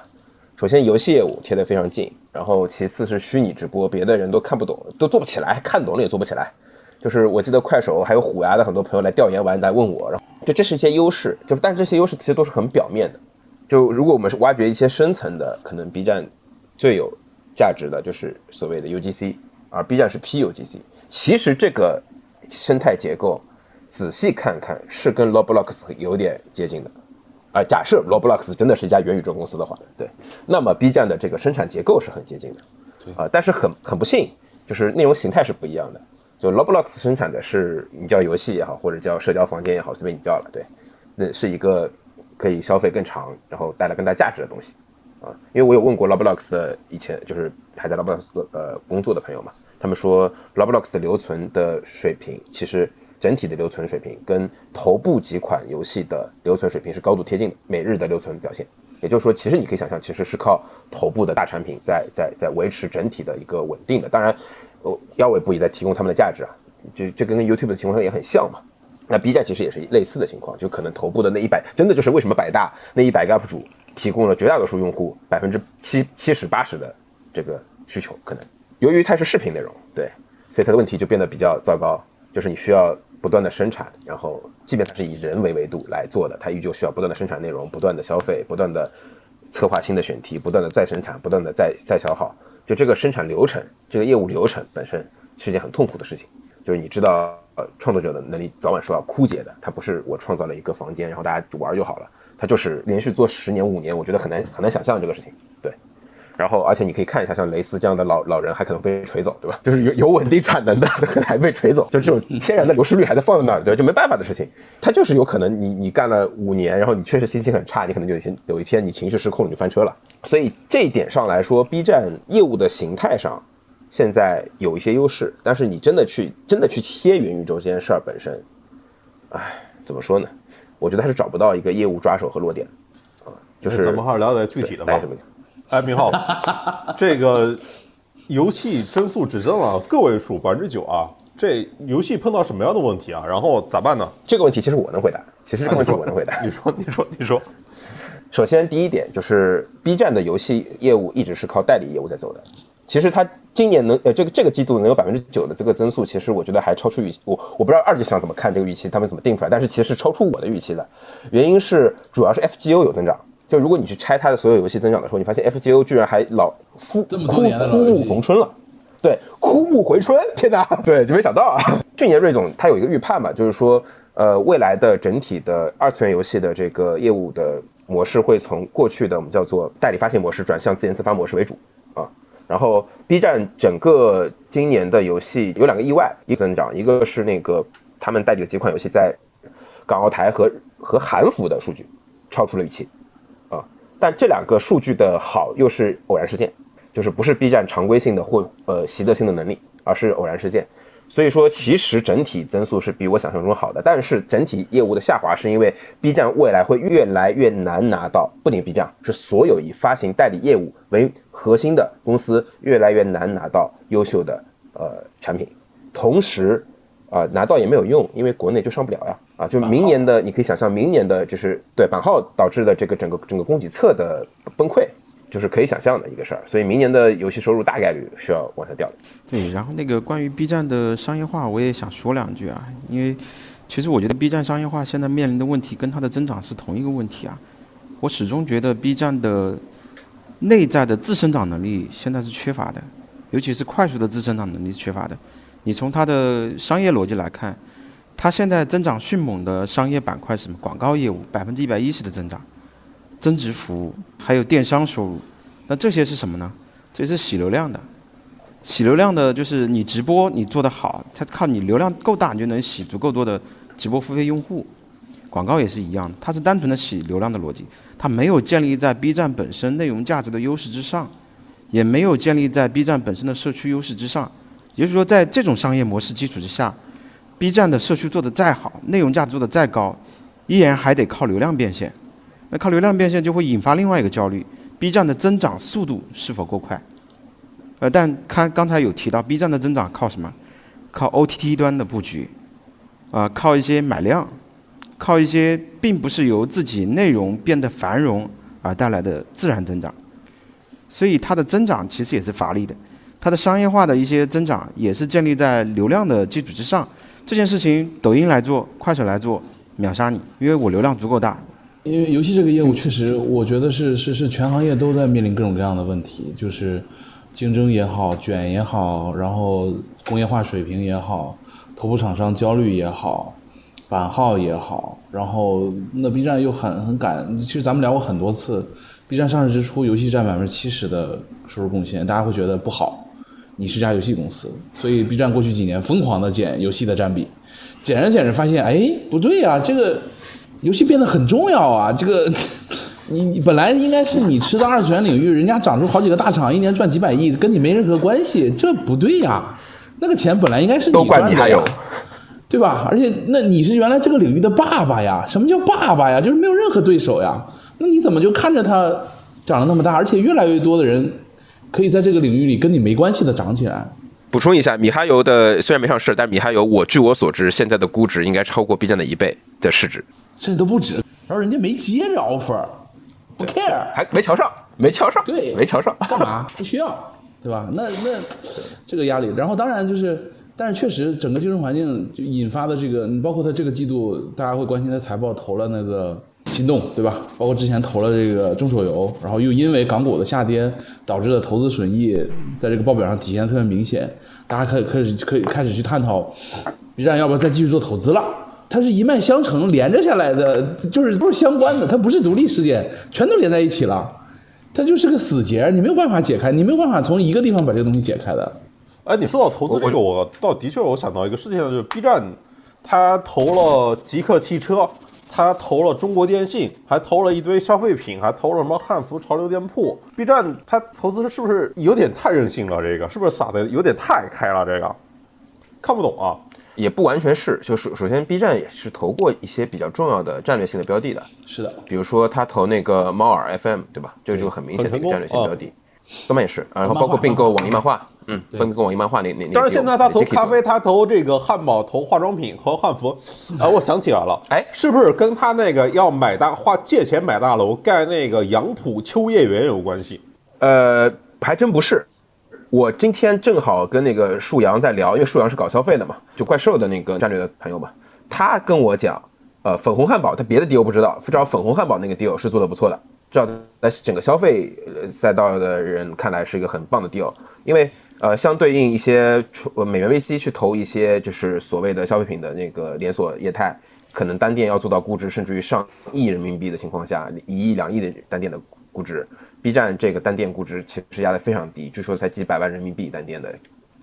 首先游戏业务贴的非常近，然后其次是虚拟直播，别的人都看不懂，都做不起来，看懂了也做不起来。就是我记得快手还有虎牙的很多朋友来调研完来问我，然后就这是一些优势，就但这些优势其实都是很表面的。就如果我们是挖掘一些深层的，可能 B 站最有价值的就是所谓的 UGC，而 B 站是 PUGC。其实这个生态结构。仔细看看，是跟 Roblox 有点接近的，啊，假设 Roblox 真的是一家元宇宙公司的话，对，那么 B 站的这个生产结构是很接近的，啊，但是很很不幸，就是内容形态是不一样的。就 Roblox 生产的是你叫游戏也好，或者叫社交房间也好，随便你叫了，对，那是一个可以消费更长，然后带来更大价值的东西，啊，因为我有问过 Roblox 的以前就是还在 Roblox 呃工作的朋友嘛，他们说 Roblox 的留存的水平其实。整体的留存水平跟头部几款游戏的留存水平是高度贴近的，每日的留存表现，也就是说，其实你可以想象，其实是靠头部的大产品在在在维持整体的一个稳定的。当然，呃，腰尾部也在提供他们的价值啊，就这跟 YouTube 的情况也很像嘛。那 B 站其实也是类似的情况，就可能头部的那一百，真的就是为什么百大那一百个 UP 主提供了绝大多数用户百分之七七十八十的这个需求，可能由于它是视频内容，对，所以它的问题就变得比较糟糕，就是你需要。不断的生产，然后即便它是以人为维度来做的，它依旧需要不断的生产内容，不断的消费，不断的策划新的选题，不断的再生产，不断的再再消耗。就这个生产流程，这个业务流程本身是件很痛苦的事情。就是你知道，呃，创作者的能力早晚是要枯竭的。它不是我创造了一个房间，然后大家玩就好了。它就是连续做十年五年，我觉得很难很难想象这个事情。对，然后，而且你可以看一下，像雷斯这样的老老人还可能被锤走，对吧？就是有有稳定产能的还被锤走，就这种天然的流失率还在放在那儿，对，就没办法的事情。它就是有可能你你干了五年，然后你确实心情很差，你可能有一天有一天你情绪失控，你就翻车了。所以这一点上来说，B 站业务的形态上现在有一些优势，但是你真的去真的去切元宇宙这件事儿本身，唉，怎么说呢？我觉得还是找不到一个业务抓手和落点啊。就是咱们还是聊点具体的吧带什么。哎，明浩，这个游戏增速只增了个位数，百分之九啊，这游戏碰到什么样的问题啊？然后咋办呢？这个问题其实我能回答，其实这个问题我能回答。你说，你说，你说。首先，第一点就是 B 站的游戏业务一直是靠代理业务在走的。其实它今年能呃这个这个季度能有百分之九的这个增速，其实我觉得还超出预期。我我不知道二级市场怎么看这个预期，他们怎么定出来，但是其实超出我的预期的。原因是主要是 FGO 有增长。就如果你去拆它的所有游戏增长的时候，你发现 FGO 居然还老枯枯枯木逢春了，对，枯木回春，天哪，对，就没想到啊。去年瑞总他有一个预判嘛，就是说，呃，未来的整体的二次元游戏的这个业务的模式会从过去的我们叫做代理发行模式转向自研自发模式为主啊。然后 B 站整个今年的游戏有两个意外一增长，一个是那个他们代理的几款游戏在港澳台和和韩服的数据超出了预期。啊但这两个数据的好又是偶然事件，就是不是 B 站常规性的或呃习得性的能力，而是偶然事件。所以说，其实整体增速是比我想象中好的。但是整体业务的下滑是因为 B 站未来会越来越难拿到，不仅 B 站，是所有以发行代理业务为核心的公司越来越难拿到优秀的呃产品。同时，啊拿到也没有用，因为国内就上不了呀。啊，就明年的，你可以想象，明年的就是对版号导致的这个整个整个供给侧的崩溃，就是可以想象的一个事儿。所以明年的游戏收入大概率是要往下掉的。对，然后那个关于 B 站的商业化，我也想说两句啊，因为其实我觉得 B 站商业化现在面临的问题跟它的增长是同一个问题啊。我始终觉得 B 站的内在的自生长能力现在是缺乏的，尤其是快速的自生长能力缺乏的。你从它的商业逻辑来看。它现在增长迅猛的商业板块是什么？广告业务百分之一百一十的增长，增值服务，还有电商收入。那这些是什么呢？这是洗流量的。洗流量的就是你直播你做得好，它靠你流量够大，你就能洗足够多的直播付费用户。广告也是一样，它是单纯的洗流量的逻辑，它没有建立在 B 站本身内容价值的优势之上，也没有建立在 B 站本身的社区优势之上。也就是说，在这种商业模式基础之下。B 站的社区做的再好，内容价值做的再高，依然还得靠流量变现。那靠流量变现就会引发另外一个焦虑：B 站的增长速度是否够快？呃，但看刚才有提到，B 站的增长靠什么？靠 OTT 端的布局，啊，靠一些买量，靠一些并不是由自己内容变得繁荣而带来的自然增长。所以它的增长其实也是乏力的，它的商业化的一些增长也是建立在流量的基础之上。这件事情，抖音来做，快手来做，秒杀你，因为我流量足够大。因为游戏这个业务确实，我觉得是是是全行业都在面临各种各样的问题，就是竞争也好，卷也好，然后工业化水平也好，头部厂商焦虑也好，版号也好，然后那 B 站又很很赶。其实咱们聊过很多次，B 站上市之初，游戏占百分之七十的收入贡献，大家会觉得不好。你是家游戏公司，所以 B 站过去几年疯狂的减游戏的占比，减着减着发现，哎，不对呀，这个游戏变得很重要啊！这个 你你本来应该是你吃的二次元领域，人家长出好几个大厂，一年赚几百亿，跟你没任何关系，这不对呀！那个钱本来应该是你赚的呀，对吧？而且那你是原来这个领域的爸爸呀？什么叫爸爸呀？就是没有任何对手呀？那你怎么就看着他长得那么大，而且越来越多的人？可以在这个领域里跟你没关系的长起来。补充一下，米哈游的虽然没上市，但米哈游我据我所知，现在的估值应该超过 B 站的一倍的市值，甚至都不止。然后人家没接这 offer，不 care，还没瞧上，没瞧上，对，没瞧上，干嘛？不需要，对吧？那那这个压力，然后当然就是，但是确实整个竞争环境就引发的这个，你包括他这个季度，大家会关心他财报投了那个。心动对吧？包括之前投了这个中手游，然后又因为港股的下跌导致的投资损益，在这个报表上体现特别明显。大家可以开始可以开始去探讨，B 站要不要再继续做投资了？它是一脉相承连着下来的，就是不是相关的，它不是独立事件，全都连在一起了。它就是个死结，你没有办法解开，你没有办法从一个地方把这个东西解开的。哎，你说到投资这个，我倒的确我想到一个事情，就是 B 站，它投了极客汽车，它投了中国电信，还投了一堆消费品，还投了什么汉服潮流店铺。B 站他投资是不是有点太任性了？这个是不是撒的有点太开了？这个看不懂啊。也不完全是，就首首先 B 站也是投过一些比较重要的战略性的标的的，是的，比如说他投那个猫耳 FM，对吧？这就是很明显的一个战略性标的。动漫也是，然后包括并购网易漫画，嗯，跟跟网易漫画那那那。但是现在他投咖啡，他投这个汉堡，投化妆品和汉服，啊，我想起来了，哎，是不是跟他那个要买大花借钱买大楼盖那个杨浦秋叶原有关系？呃，还真不是。我今天正好跟那个树阳在聊，因为树阳是搞消费的嘛，就怪兽的那个战略的朋友嘛，他跟我讲，呃，粉红汉堡，他别的 deal 不知道，至少粉红汉堡那个 deal 是做的不错的。至少在整个消费赛道的人看来是一个很棒的 deal，因为呃，相对应一些美元 VC 去投一些就是所谓的消费品的那个连锁业态，可能单店要做到估值甚至于上亿人民币的情况下，一亿两亿的单店的估值，B 站这个单店估值其实压得非常低，据说才几百万人民币单店的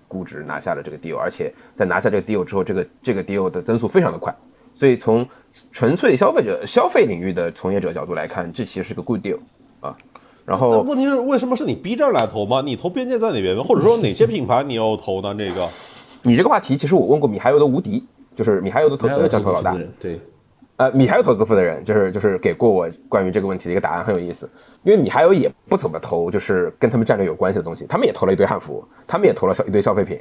估值拿下了这个 deal，而且在拿下这个 deal 之后，这个这个 deal 的增速非常的快。所以从纯粹消费者、消费领域的从业者角度来看，这其实是个 good deal。然后问题是，为什么是你 B 站来投吗？你投边界在哪边？或者说哪些品牌你要投呢？这个，你这个话题其实我问过米哈游的无敌，就是米哈游的投资降头老大，对，呃，米哈游投资负责人就是就是给过我关于这个问题的一个答案，很有意思。因为米哈游也不怎么投，就是跟他们战略有关系的东西，他们也投了一堆汉服，他们也投了消一堆消费品，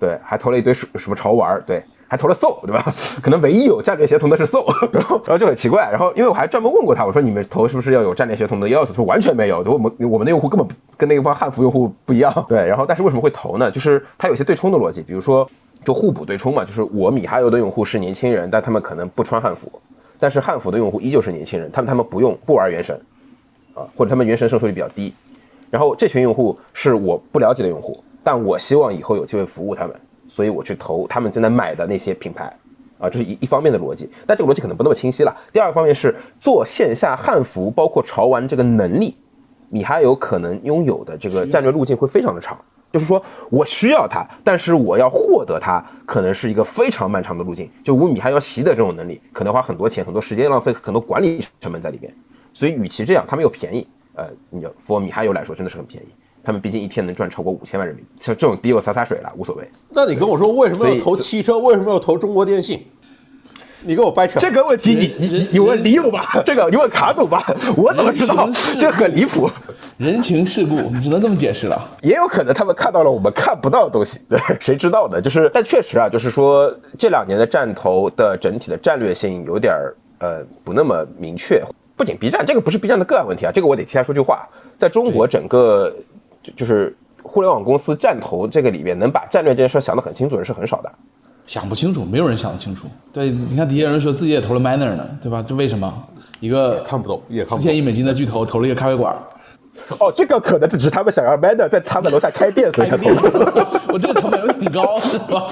对，还投了一堆什什么潮玩，对。还投了 SO，对吧？可能唯一有战略协同的是 SO，然后然后就很奇怪。然后因为我还专门问过他，我说你们投是不是要有战略协同的要求？说完全没有，我们我们的用户根本跟那帮汉服用户不一样。对，然后但是为什么会投呢？就是它有些对冲的逻辑，比如说就互补对冲嘛，就是我米哈游的用户是年轻人，但他们可能不穿汉服，但是汉服的用户依旧是年轻人，他们他们不用不玩原神啊，或者他们原神胜率比较低。然后这群用户是我不了解的用户，但我希望以后有机会服务他们。所以我去投他们正在买的那些品牌，啊，这是一一方面的逻辑，但这个逻辑可能不那么清晰了。第二个方面是做线下汉服，包括潮玩这个能力，米哈游可能拥有的这个战略路径会非常的长，就是说我需要它，但是我要获得它，可能是一个非常漫长的路径。就我米哈游习得这种能力，可能花很多钱、很多时间，浪费很多管理成本在里边。所以与其这样，他们又便宜，呃，你 for 米哈游来说真的是很便宜。他们毕竟一天能赚超过五千万人民币，像这种低我洒洒水了，无所谓。那你跟我说为什么要投汽车？为什么要投中国电信？你给我掰扯这个问题，你你你问李勇吧，这个你问卡总吧，我怎么知道？这很离谱，人情世故，你只能这么解释了。也有可能他们看到了我们看不到的东西，对，谁知道呢？就是，但确实啊，就是说这两年的战投的整体的战略性有点儿呃不那么明确。不仅 B 站，这个不是 B 站的个案问题啊，这个我得替他说句话，在中国整个。就就是互联网公司战投这个里边，能把战略这件事想得很清楚的人是很少的，想不清楚，没有人想得清楚。对，你看底下人说自己也投了 Manner 呢，对吧？这为什么？一个看不懂，四千亿美金的巨头投了一个咖啡馆。哦，这个可能只是他们想要 Manner 在他们楼下开店，所以才投。我这个成本有点高，是吧？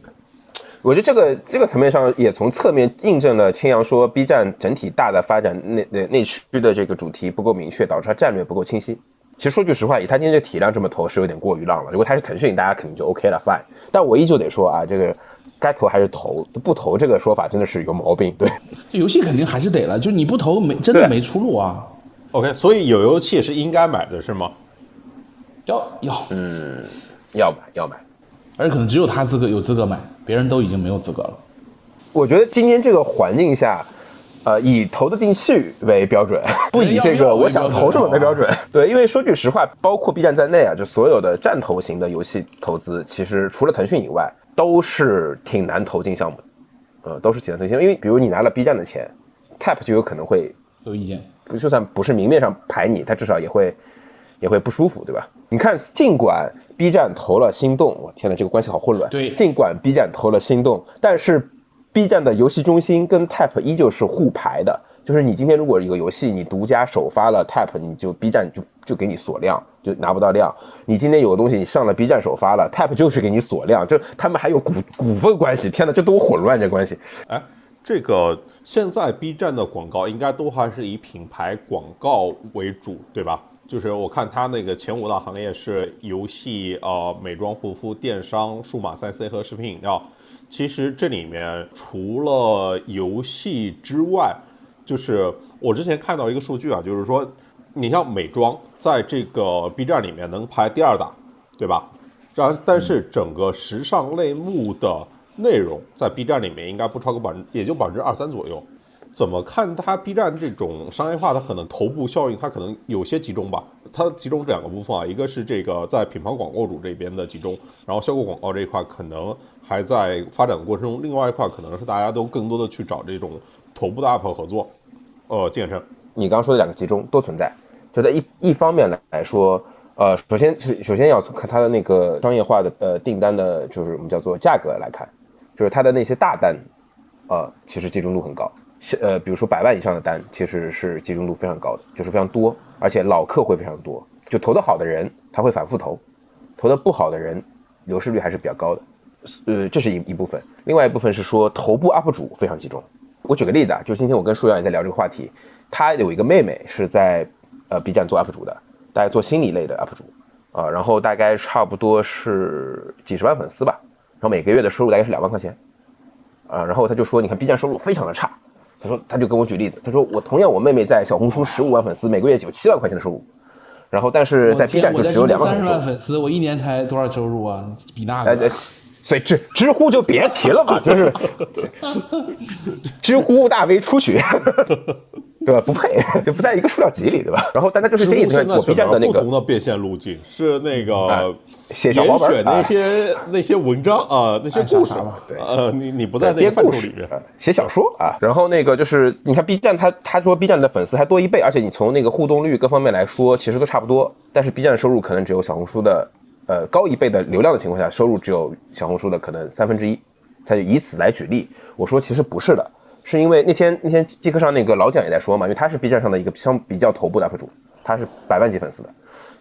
我觉得这个这个层面上也从侧面印证了青阳说 B 站整体大的发展内内内区的这个主题不够明确，导致它战略不够清晰。其实说句实话，以他今天这体量这么投是有点过于浪了。如果他是腾讯，大家肯定就 OK 了，fine。但我依旧得说啊，这个该投还是投，不投这个说法真的是有毛病。对，这游戏肯定还是得了，就你不投没真的没出路啊。OK，所以有游戏是应该买的是吗？要要，嗯，要买要买，而且可能只有他资格有资格买，别人都已经没有资格了。我觉得今天这个环境下。呃，以投的进去为标准，不以这个我想投什么为标准。对，因为说句实话，包括 B 站在内啊，就所有的站投型的游戏投资，其实除了腾讯以外，都是挺难投进项目的。呃，都是挺难投进，因为比如你拿了 B 站的钱，Tap 就有可能会有意见。就算不是明面上排你，他至少也会也会不舒服，对吧？你看，尽管 B 站投了心动，我天呐，这个关系好混乱。对，尽管 B 站投了心动，但是。B 站的游戏中心跟 Tap 依旧是互排的，就是你今天如果一个游戏你独家首发了 Tap，你就 B 站就就给你锁量，就拿不到量。你今天有个东西你上了 B 站首发了，Tap 就是给你锁量，就他们还有股股份关系。天哪，这多混乱这关系！哎，这个现在 B 站的广告应该都还是以品牌广告为主，对吧？就是我看它那个前五大行业是游戏、呃美妆护肤、电商、数码三 C 和食品饮料。其实这里面除了游戏之外，就是我之前看到一个数据啊，就是说你像美妆在这个 B 站里面能排第二大，对吧？然但是整个时尚类目的内容在 B 站里面应该不超过百分，也就百分之二三左右。怎么看它 B 站这种商业化，它可能头部效应它可能有些集中吧？它集中这两个部分啊，一个是这个在品牌广告主这边的集中，然后效果广告这一块可能还在发展过程中，另外一块可能是大家都更多的去找这种头部的 UP 合作。呃，金远成，你刚刚说的两个集中都存在，就在一一方面来说，呃，首先是首先要从看它的那个商业化的呃订单的，就是我们叫做价格来看，就是它的那些大单，呃，其实集中度很高。呃，比如说百万以上的单，其实是集中度非常高的，就是非常多，而且老客会非常多。就投的好的人，他会反复投；投的不好的人，流失率还是比较高的。呃，这是一一部分。另外一部分是说，头部 UP 主非常集中。我举个例子啊，就是今天我跟舒阳也在聊这个话题，他有一个妹妹是在呃 B 站做 UP 主的，大概做心理类的 UP 主啊，然后大概差不多是几十万粉丝吧，然后每个月的收入大概是两万块钱啊，然后他就说，你看 B 站收入非常的差。他说，他就跟我举例子，他说我同样我妹妹在小红书十五万粉丝，每个月有七万块钱的收入，然后但是在 B 站就只有两万三十万粉丝，我一年才多少收入啊？比那个，所以知知乎就别提了吧，就是知乎大 V 出局。对吧？不配，就不在一个数量级里，对吧？然后，大家就是这意思。我 B 站的那个不同的变现路径是那个写小黄选那些 那些文章啊，那些故事嘛。对，呃，你你不在那个范畴里面写小说啊。然后那个就是，你看 B 站，他他说 B 站的粉丝还多一倍，而且你从那个互动率各方面来说，其实都差不多。但是 B 站的收入可能只有小红书的呃高一倍的流量的情况下，收入只有小红书的可能三分之一。他就以此来举例，我说其实不是的。是因为那天那天季课上那个老蒋也在说嘛，因为他是 B 站上的一个相比较头部的 UP 主，他是百万级粉丝的，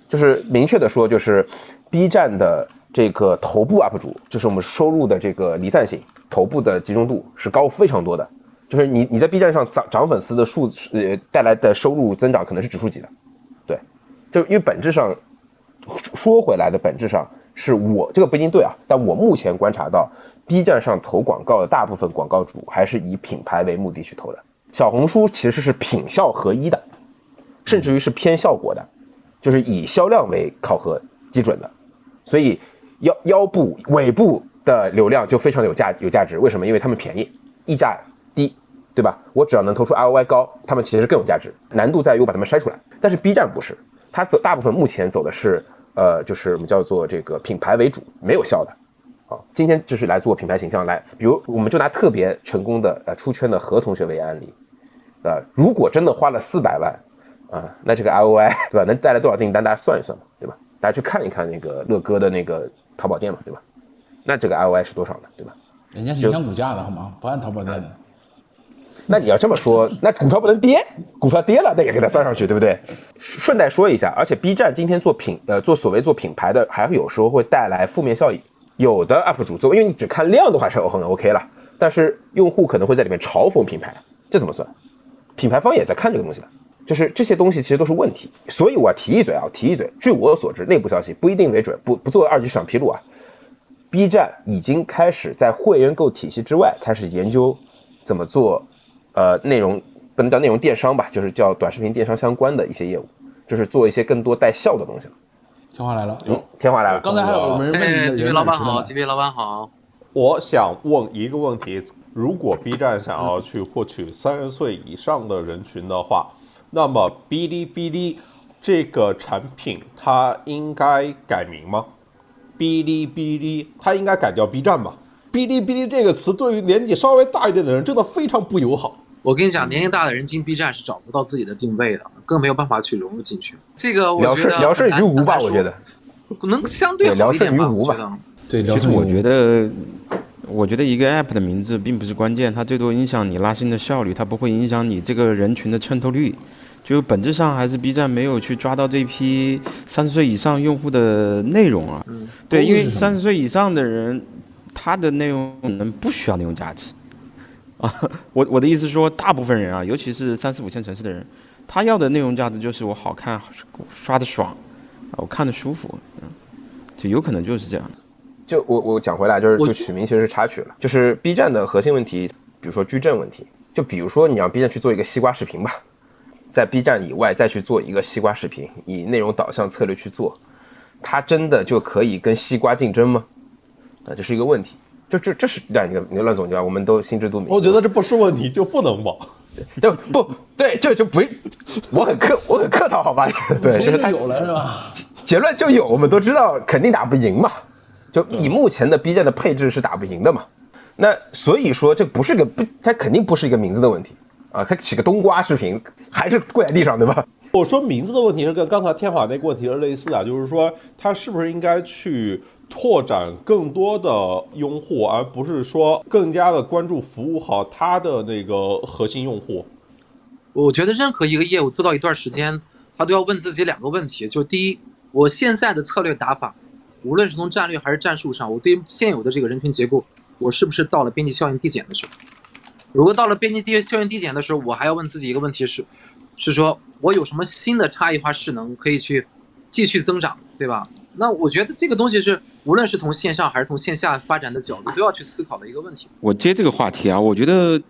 就是明确的说，就是 B 站的这个头部 UP 主，就是我们收入的这个离散性，头部的集中度是高非常多的，就是你你在 B 站上涨涨粉丝的数呃带来的收入增长可能是指数级的，对，就因为本质上说回来的本质上是我这个不一定对啊，但我目前观察到。B 站上投广告的大部分广告主还是以品牌为目的去投的，小红书其实是品效合一的，甚至于是偏效果的，就是以销量为考核基准的，所以腰腰部尾部的流量就非常有价有价值。为什么？因为他们便宜，溢价低，对吧？我只要能投出 ROI 高，他们其实更有价值。难度在于我把他们筛出来。但是 B 站不是，它走大部分目前走的是呃，就是我们叫做这个品牌为主，没有效的。啊，今天就是来做品牌形象来，比如我们就拿特别成功的呃出圈的何同学为案例，呃，如果真的花了四百万，啊，那这个 ROI 对吧，能带来多少订单？大家算一算嘛，对吧？大家去看一看那个乐哥的那个淘宝店嘛，对吧？那这个 ROI 是多少呢？对吧？人家是影响股价的好吗？不按淘宝店的。那你要这么说，那股票不能跌，股票跌了那也给它算上去，对不对？顺带说一下，而且 B 站今天做品呃做所谓做品牌的，还会有时候会带来负面效应。有的 UP 主做，因为你只看量的话是很 OK 了，但是用户可能会在里面嘲讽品牌，这怎么算？品牌方也在看这个东西的，就是这些东西其实都是问题。所以我提一嘴啊，提一嘴，据我所知，内部消息不一定为准，不不做二级市场披露啊。B 站已经开始在会员购体系之外开始研究怎么做，呃，内容不能叫内容电商吧，就是叫短视频电商相关的一些业务，就是做一些更多带效的东西了。天华来了，嗯，天华来了。刚才还有人问几位老板好，几位老板好。我想问一个问题：如果 B 站想要去获取三十岁以上的人群的话，那么哔哩哔哩这个产品它应该改名吗？哔哩哔哩它应该改叫 B 站吧？哔哩哔哩这个词对于年纪稍微大一点的人真的非常不友好。我跟你讲，年龄大的人进 B 站是找不到自己的定位的。更没有办法去融入进去。这个我觉得聊胜于无吧，我觉得能相对好一点吧。对，其实我觉得，我觉得一个 app 的名字并不是关键，它最多影响你拉新的效率，它不会影响你这个人群的渗透率。就本质上还是 B 站没有去抓到这批三十岁以上用户的内容啊。对，因为三十岁以上的人，他的内容可能不需要内容价值。啊，我我的意思说，大部分人啊，尤其是三四五线城市的人。他要的内容价值就是我好看，刷的爽，啊，我看的舒服，嗯，就有可能就是这样的。就我我讲回来，就是就取名其实是插曲了，就是 B 站的核心问题，比如说矩阵问题，就比如说你让 B 站去做一个西瓜视频吧，在 B 站以外再去做一个西瓜视频，以内容导向策略去做，它真的就可以跟西瓜竞争吗？啊，这是一个问题。就这这是两个你乱总结，我们都心知肚明。我觉得这不是问题，就不能保？就不对，这就不，我很客，我很客套，好吧？对，就是他有了是吧？结论就有，我们都知道肯定打不赢嘛。就以目前的 B 站的配置是打不赢的嘛。那所以说这不是个不，它肯定不是一个名字的问题啊。它起个冬瓜视频还是跪在地上对吧？我说名字的问题是跟刚才天华那个问题是类似的，就是说他是不是应该去。拓展更多的用户，而不是说更加的关注服务好它的那个核心用户。我觉得任何一个业务做到一段时间，他都要问自己两个问题：，就第一，我现在的策略打法，无论是从战略还是战术上，我对现有的这个人群结构，我是不是到了边际效应递减的时候？如果到了边际效应递减的时候，我还要问自己一个问题：是，是说我有什么新的差异化势能可以去继续增长，对吧？那我觉得这个东西是。无论是从线上还是从线下发展的角度，都要去思考的一个问题。我接这个话题啊，我觉得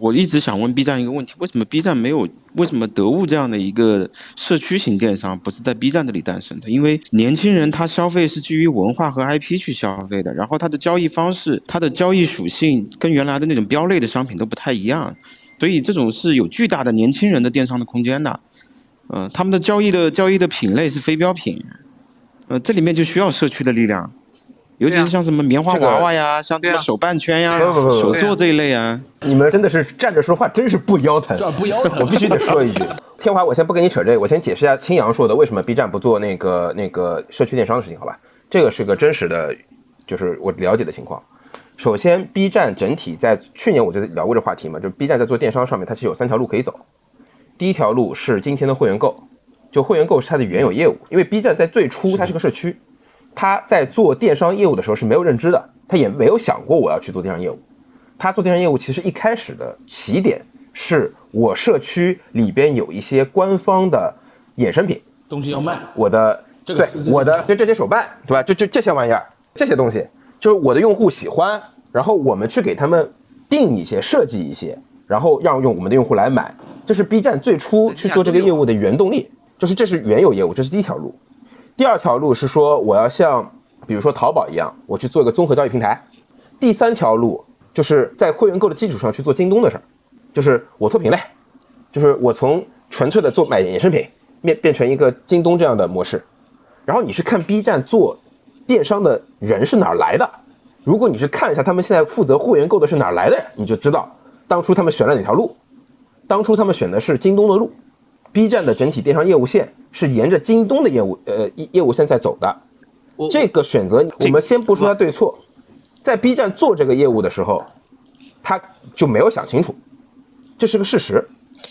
我一直想问 B 站一个问题：为什么 B 站没有？为什么得物这样的一个社区型电商不是在 B 站这里诞生的？因为年轻人他消费是基于文化和 IP 去消费的，然后他的交易方式、他的交易属性跟原来的那种标类的商品都不太一样，所以这种是有巨大的年轻人的电商的空间的。嗯，他们的交易的交易的品类是非标品，呃，这里面就需要社区的力量。尤其是像什么棉花娃娃呀，像什么手办圈呀、手作这一类啊，你们真的是站着说话，真是不腰疼，不腰疼。我必须得说一句，天华，我先不跟你扯这个，我先解释一下青阳说的为什么 B 站不做那个那个社区电商的事情，好吧？这个是个真实的，就是我了解的情况。首先，B 站整体在去年我就聊过这话题嘛，就 B 站在做电商上面，它其实有三条路可以走。第一条路是今天的会员购，就会员购是它的原有业务，因为 B 站在最初它是个社区。他在做电商业务的时候是没有认知的，他也没有想过我要去做电商业务。他做电商业务其实一开始的起点是我社区里边有一些官方的衍生品东西要卖，我的对我的就这些手办对吧？就就这些玩意儿这些东西，就是我的用户喜欢，然后我们去给他们定一些设计一些，然后让用我们的用户来买，这是 B 站最初去做这个业务的原动力，就是这是原有业务，这是第一条路。第二条路是说，我要像比如说淘宝一样，我去做一个综合交易平台。第三条路就是在会员购的基础上去做京东的事儿，就是我做品类，就是我从纯粹的做买衍生品变变成一个京东这样的模式。然后你去看 B 站做电商的人是哪儿来的？如果你去看一下他们现在负责会员购的是哪儿来的，你就知道当初他们选了哪条路。当初他们选的是京东的路。B 站的整体电商业务线是沿着京东的业务呃业务线在走的，这个选择我们先不说它对错，在 B 站做这个业务的时候，他就没有想清楚，这是个事实，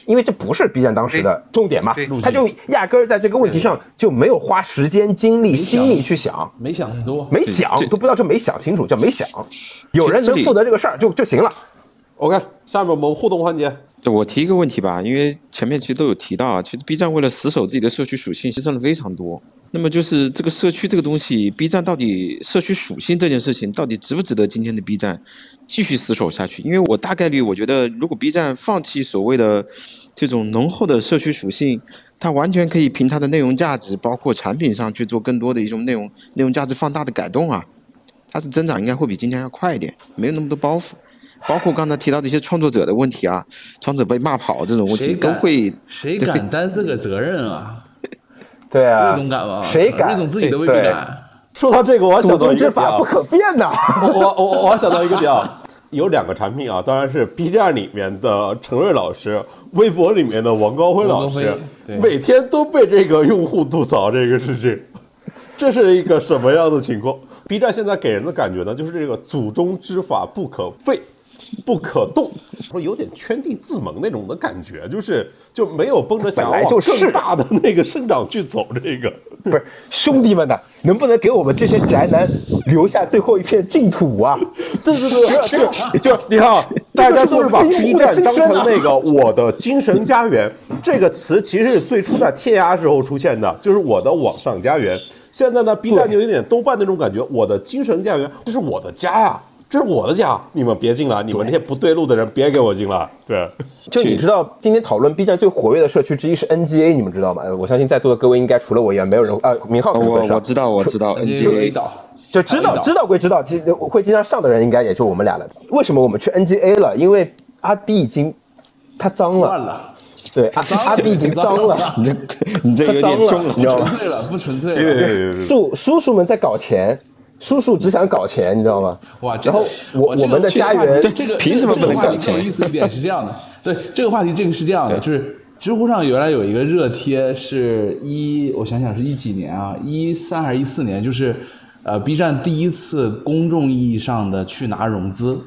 因为这不是 B 站当时的重点嘛，他就压根儿在这个问题上就没有花时间精力心力去想，没想多，没想都不知道这没想清楚叫没想，有人能负责这个事儿就就行了。OK，下面我们互动环节。我提一个问题吧，因为前面其实都有提到啊，其实 B 站为了死守自己的社区属性，牺牲了非常多。那么就是这个社区这个东西，B 站到底社区属性这件事情，到底值不值得今天的 B 站继续死守下去？因为我大概率我觉得，如果 B 站放弃所谓的这种浓厚的社区属性，它完全可以凭它的内容价值，包括产品上去做更多的一种内容内容价值放大的改动啊，它是增长应该会比今天要快一点，没有那么多包袱。包括刚才提到的一些创作者的问题啊，创作者被骂跑这种问题都会，谁敢担这个责任啊？对啊，魏总敢吗？谁敢？魏总自己都未必敢。说到这个，我还想到一个法不可变呐。我我我还想到一个点，有两个产品啊，当然是 B 站里面的陈瑞老师，微博里面的王高辉老师，每天都被这个用户吐槽这个事情，这是一个什么样的情况？B 站现在给人的感觉呢，就是这个祖宗之法不可废。不可动，说有点圈地自萌那种的感觉，就是就没有绷着想要往更大的那个生长去走。这个不是兄弟们呐，能不能给我们这些宅男留下最后一片净土啊？对 对对，就就 你看，大家都是把 B 站当成那个我的精神家园。这个词其实是最初在天涯时候出现的，就是我的网上家园。现在呢，B 站就有点豆瓣那种感觉，我的精神家园，这是我的家呀。这是我的家，你们别进来！你们这些不对路的人别给我进来！对，就你知道，今天讨论 B 站最活跃的社区之一是 NGA，你们知道吗？我相信在座的各位应该除了我以外没有人啊，明浩我我知道我知道 NGA 岛，就知道知道归知道，其实会经常上的人应该也就我们俩了。为什么我们去 NGA 了？因为阿 B 已经他脏了，对，阿阿 B 已经脏了，你这你这有点重了，你知道吗？纯粹了，不纯粹了。叔叔叔们在搞钱。叔叔只想搞钱，你知道吗？哇！然后我我们的家园，这个凭什么不能搞钱？有意思一点是这样的，对这个话题，这个是这样的，就是知乎上原来有一个热贴，是一我想想是一几年啊，一三还是一四年，就是呃 B 站第一次公众意义上的去拿融资，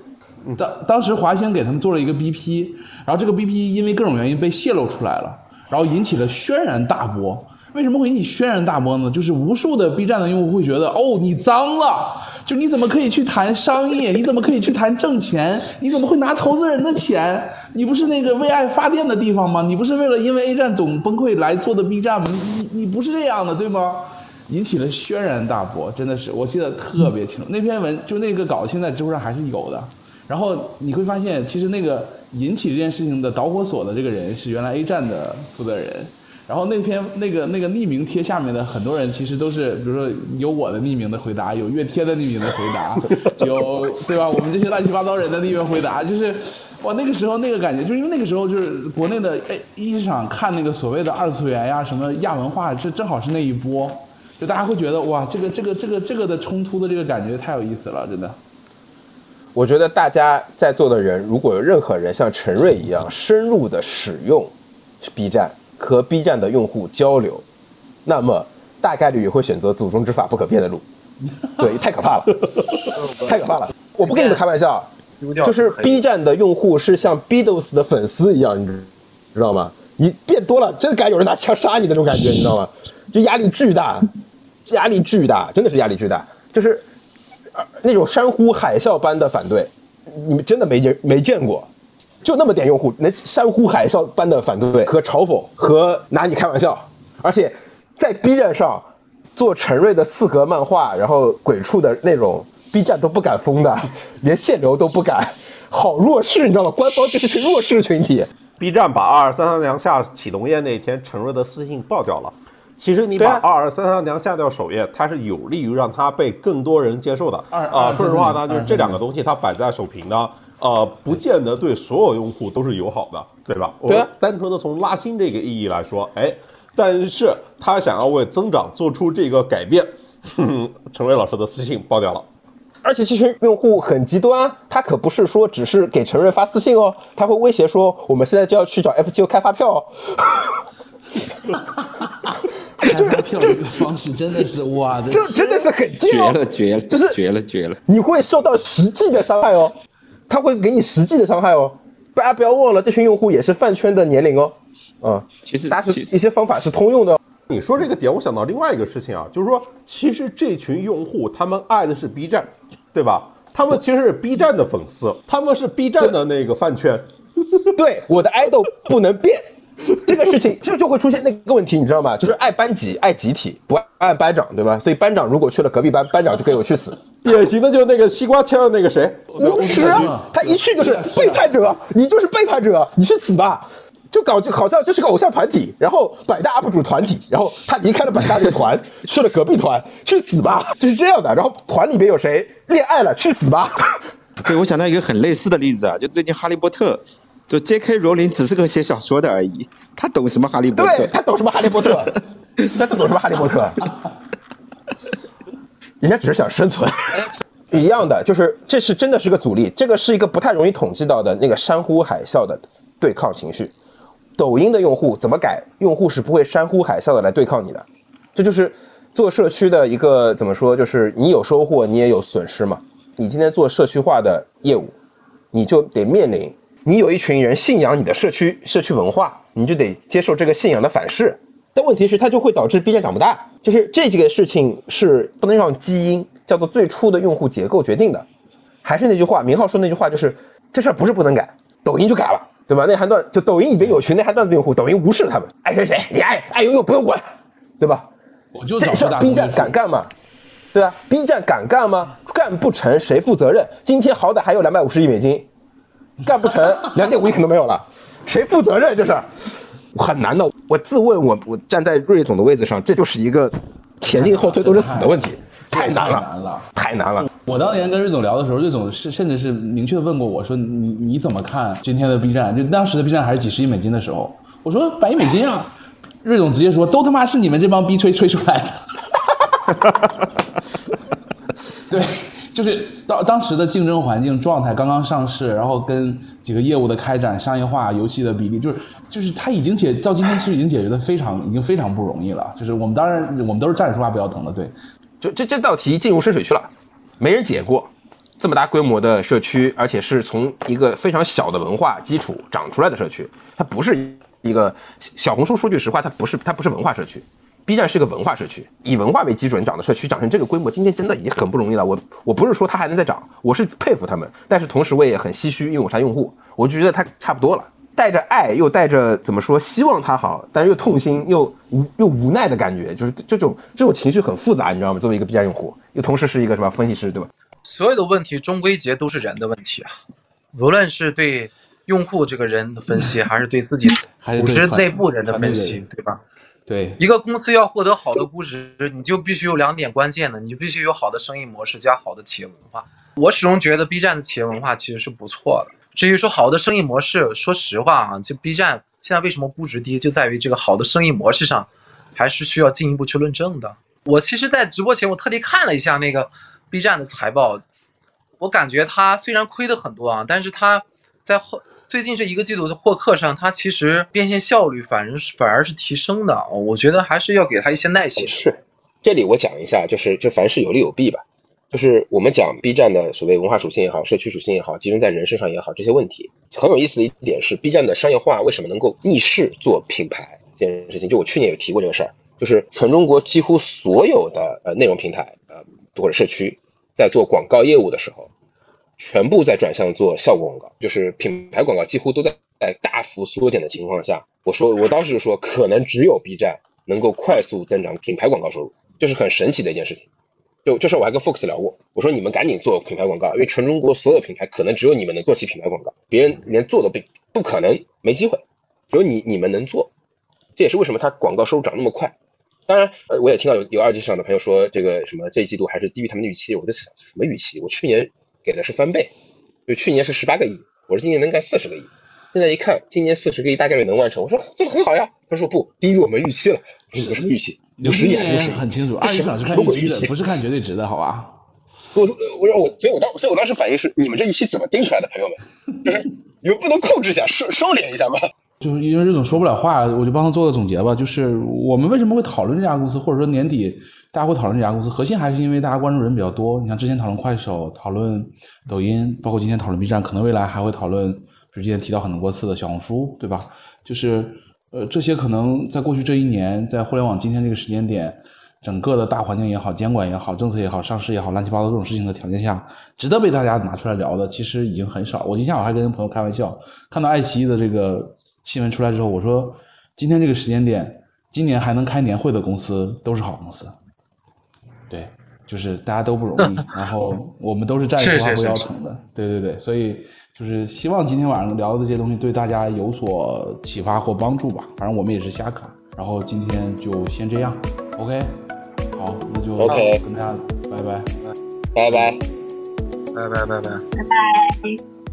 当当时华兴给他们做了一个 BP，然后这个 BP 因为各种原因被泄露出来了，然后引起了轩然大波。为什么会引起轩然大波呢？就是无数的 B 站的用户会觉得，哦，你脏了，就你怎么可以去谈商业？你怎么可以去谈挣钱？你怎么会拿投资人的钱？你不是那个为爱发电的地方吗？你不是为了因为 A 站总崩溃来做的 B 站吗？你你不是这样的，对吗？引起了轩然大波，真的是，我记得特别清楚。那篇文就那个稿，现在知乎上还是有的。然后你会发现，其实那个引起这件事情的导火索的这个人是原来 A 站的负责人。然后那篇那个那个匿名贴下面的很多人其实都是，比如说有我的匿名的回答，有月贴的匿名的回答，有对吧？我们这些乱七八糟人的匿名回答，就是哇，那个时候那个感觉，就是因为那个时候就是国内的哎一场看那个所谓的二次元呀，什么亚文化，这正好是那一波，就大家会觉得哇，这个这个这个这个的冲突的这个感觉太有意思了，真的。我觉得大家在座的人，如果有任何人像陈瑞一样深入的使用 B 站。和 B 站的用户交流，那么大概率也会选择祖宗之法不可变的路。对，太可怕了，太可怕了！我不跟你们开玩笑，就是 B 站的用户是像 Beatles 的粉丝一样，你知道吗？你变多了，真敢有人拿枪杀你那种感觉，你知道吗？就压力巨大，压力巨大，真的是压力巨大，就是那种山呼海啸般的反对，你们真的没见没见过。就那么点用户，能山呼海啸般的反对和嘲讽和拿你开玩笑，而且在 B 站上做陈瑞的四格漫画，然后鬼畜的那种 B 站都不敢封的，连限流都不敢，好弱势，你知道吗？官方就是群弱势群体。B 站把二二三三娘下启动页那天，陈瑞的私信爆掉了。其实你把二二三三娘下掉首页，它是有利于让它被更多人接受的。啊，说实话呢，就是这两个东西它摆在首屏呢。呃，不见得对所有用户都是友好的，对吧？对啊。单纯的从拉新这个意义来说，哎，但是他想要为增长做出这个改变，陈瑞老师的私信爆掉了。而且这群用户很极端，他可不是说只是给陈瑞发私信哦，他会威胁说我们现在就要去找 FGO 开发票。开发票这个方式真的是哇，这真的是很绝了，绝了，就是绝了，绝了。你会受到实际的伤害哦。他会给你实际的伤害哦，大家不要忘了，这群用户也是饭圈的年龄哦，啊，其实大家是一些方法是通用的。你说这个点，我想到另外一个事情啊，就是说，其实这群用户他们爱的是 B 站，对吧？他们其实是 B 站的粉丝，他们是 B 站的那个饭圈。对，我的 idol 不能变，这个事情就就会出现那个问题，你知道吗？就是爱班级、爱集体，不爱班长，对吧？所以班长如果去了隔壁班，班长就给我去死。典型的就是那个西瓜签的那个谁，是啊，他一去就是背叛者，你就是背叛者，你去死吧！就搞就好像这是个偶像团体，然后百大 UP 主团体，然后他离开了百大这个团，去了隔壁团，去死吧！就是这样的。然后团里边有谁恋爱了，去死吧！对，我想到一个很类似的例子啊，就是最近哈利波特，就 J.K. 罗琳只是个写小说的而已，他懂什么哈利波特？对他懂什么哈利波特？他懂什么哈利波特？人家只是想生存，一样的，就是这是真的是个阻力，这个是一个不太容易统计到的那个山呼海啸的对抗情绪。抖音的用户怎么改？用户是不会山呼海啸的来对抗你的，这就是做社区的一个怎么说？就是你有收获，你也有损失嘛。你今天做社区化的业务，你就得面临你有一群人信仰你的社区社区文化，你就得接受这个信仰的反噬。但问题是，它就会导致 B 站长不大，就是这几个事情是不能让基因叫做最初的用户结构决定的。还是那句话，明浩说那句话就是这事儿不是不能改，抖音就改了，对吧？内涵段就抖音里边有群内涵段子用户，抖音无视他们，爱谁谁，你爱爱用用不用管，对吧？我就这事儿 B 站敢干吗？对啊，B 站敢干吗？干不成谁负责任？今天好歹还有两百五十亿美金，干不成两点五亿可能没有了，谁负责任？这是很难的。我自问我我站在瑞总的位置上，这就是一个前进后退都是死的问题，太难了，太难了。我当年跟瑞总聊的时候，瑞总是甚至是明确的问过我说：“你你怎么看今天的 B 站？就当时的 B 站还是几十亿美金的时候，我说百亿美金啊。”瑞总直接说：“都他妈是你们这帮逼吹吹出来的。”对，就是当当时的竞争环境状态刚刚上市，然后跟几个业务的开展、商业化、游戏的比例，就是就是他已经解到今天其实已经解决的非常已经非常不容易了。就是我们当然我们都是站着说话不腰疼的，对。就这这道题进入深水区了，没人解过。这么大规模的社区，而且是从一个非常小的文化基础长出来的社区，它不是一个小红书。说句实话，它不是它不是文化社区。B 站是个文化社区，以文化为基准长的社区，长成这个规模，今天真的已经很不容易了。我我不是说它还能再涨，我是佩服他们，但是同时我也很唏嘘，因为我是用户，我就觉得它差不多了。带着爱，又带着怎么说，希望它好，但是又痛心又无又无奈的感觉，就是这种这种情绪很复杂，你知道吗？作为一个 B 站用户，又同时是一个什么分析师，对吧？所有的问题终归结都是人的问题啊，无论是对用户这个人的分析，还是对自己组织内部人的分析，对吧？对，一个公司要获得好的估值，你就必须有两点关键的，你必须有好的生意模式加好的企业文化。我始终觉得 B 站的企业文化其实是不错的。至于说好的生意模式，说实话啊，就 B 站现在为什么估值低，就在于这个好的生意模式上，还是需要进一步去论证的。我其实，在直播前我特地看了一下那个 B 站的财报，我感觉它虽然亏的很多啊，但是它在后。最近这一个季度的获客上，它其实变现效率反而是反而是提升的。我觉得还是要给他一些耐心。是，这里我讲一下，就是这凡事有利有弊吧。就是我们讲 B 站的所谓文化属性也好，社区属性也好，集中在人身上也好，这些问题很有意思的一点是，B 站的商业化为什么能够逆势做品牌这件事情？就我去年有提过这个事儿，就是全中国几乎所有的呃内容平台呃或者社区在做广告业务的时候。全部在转向做效果广告，就是品牌广告几乎都在在大幅缩减的情况下，我说我当时就说，可能只有 B 站能够快速增长品牌广告收入，这是很神奇的一件事情。就这事我还跟 Fox 聊过，我说你们赶紧做品牌广告，因为全中国所有品牌可能只有你们能做起品牌广告，别人连做都不不可能，没机会，只有你你们能做，这也是为什么它广告收入涨那么快。当然，呃，我也听到有有二级市场的朋友说，这个什么这一季度还是低于他们的预期，我在想什么预期？我去年。给的是翻倍，就去年是十八个亿，我说今年能干四十个亿，现在一看今年四十个亿大概率能完成，我说做的很好呀。他说不低于我们预期了，你们什么预期？五十亿是很清楚，二十场是看预期的，不是看绝对值的，好吧？我我说我，所以我当所以我当时反应是，你们这预期怎么定出来的，朋友们？就是你们不能控制一下，收收敛一下吗？就是因为这种说不了话，我就帮他做个总结吧。就是我们为什么会讨论这家公司，或者说年底。大家会讨论这家公司，核心还是因为大家关注人比较多。你像之前讨论快手、讨论抖音，包括今天讨论 B 站，可能未来还会讨论，比如之前提到很多次的小红书，对吧？就是呃，这些可能在过去这一年，在互联网今天这个时间点，整个的大环境也好、监管也好、政策也好、上市也好、乱七八糟各种事情的条件下，值得被大家拿出来聊的，其实已经很少。我今天我还跟朋友开玩笑，看到爱奇艺的这个新闻出来之后，我说今天这个时间点，今年还能开年会的公司都是好公司。对，就是大家都不容易，然后我们都是站着说话不腰疼的，对对对，所以就是希望今天晚上聊的这些东西对大家有所启发或帮助吧。反正我们也是瞎侃，然后今天就先这样，OK，好，那就 OK，跟大家拜拜，拜拜，拜拜拜拜拜拜。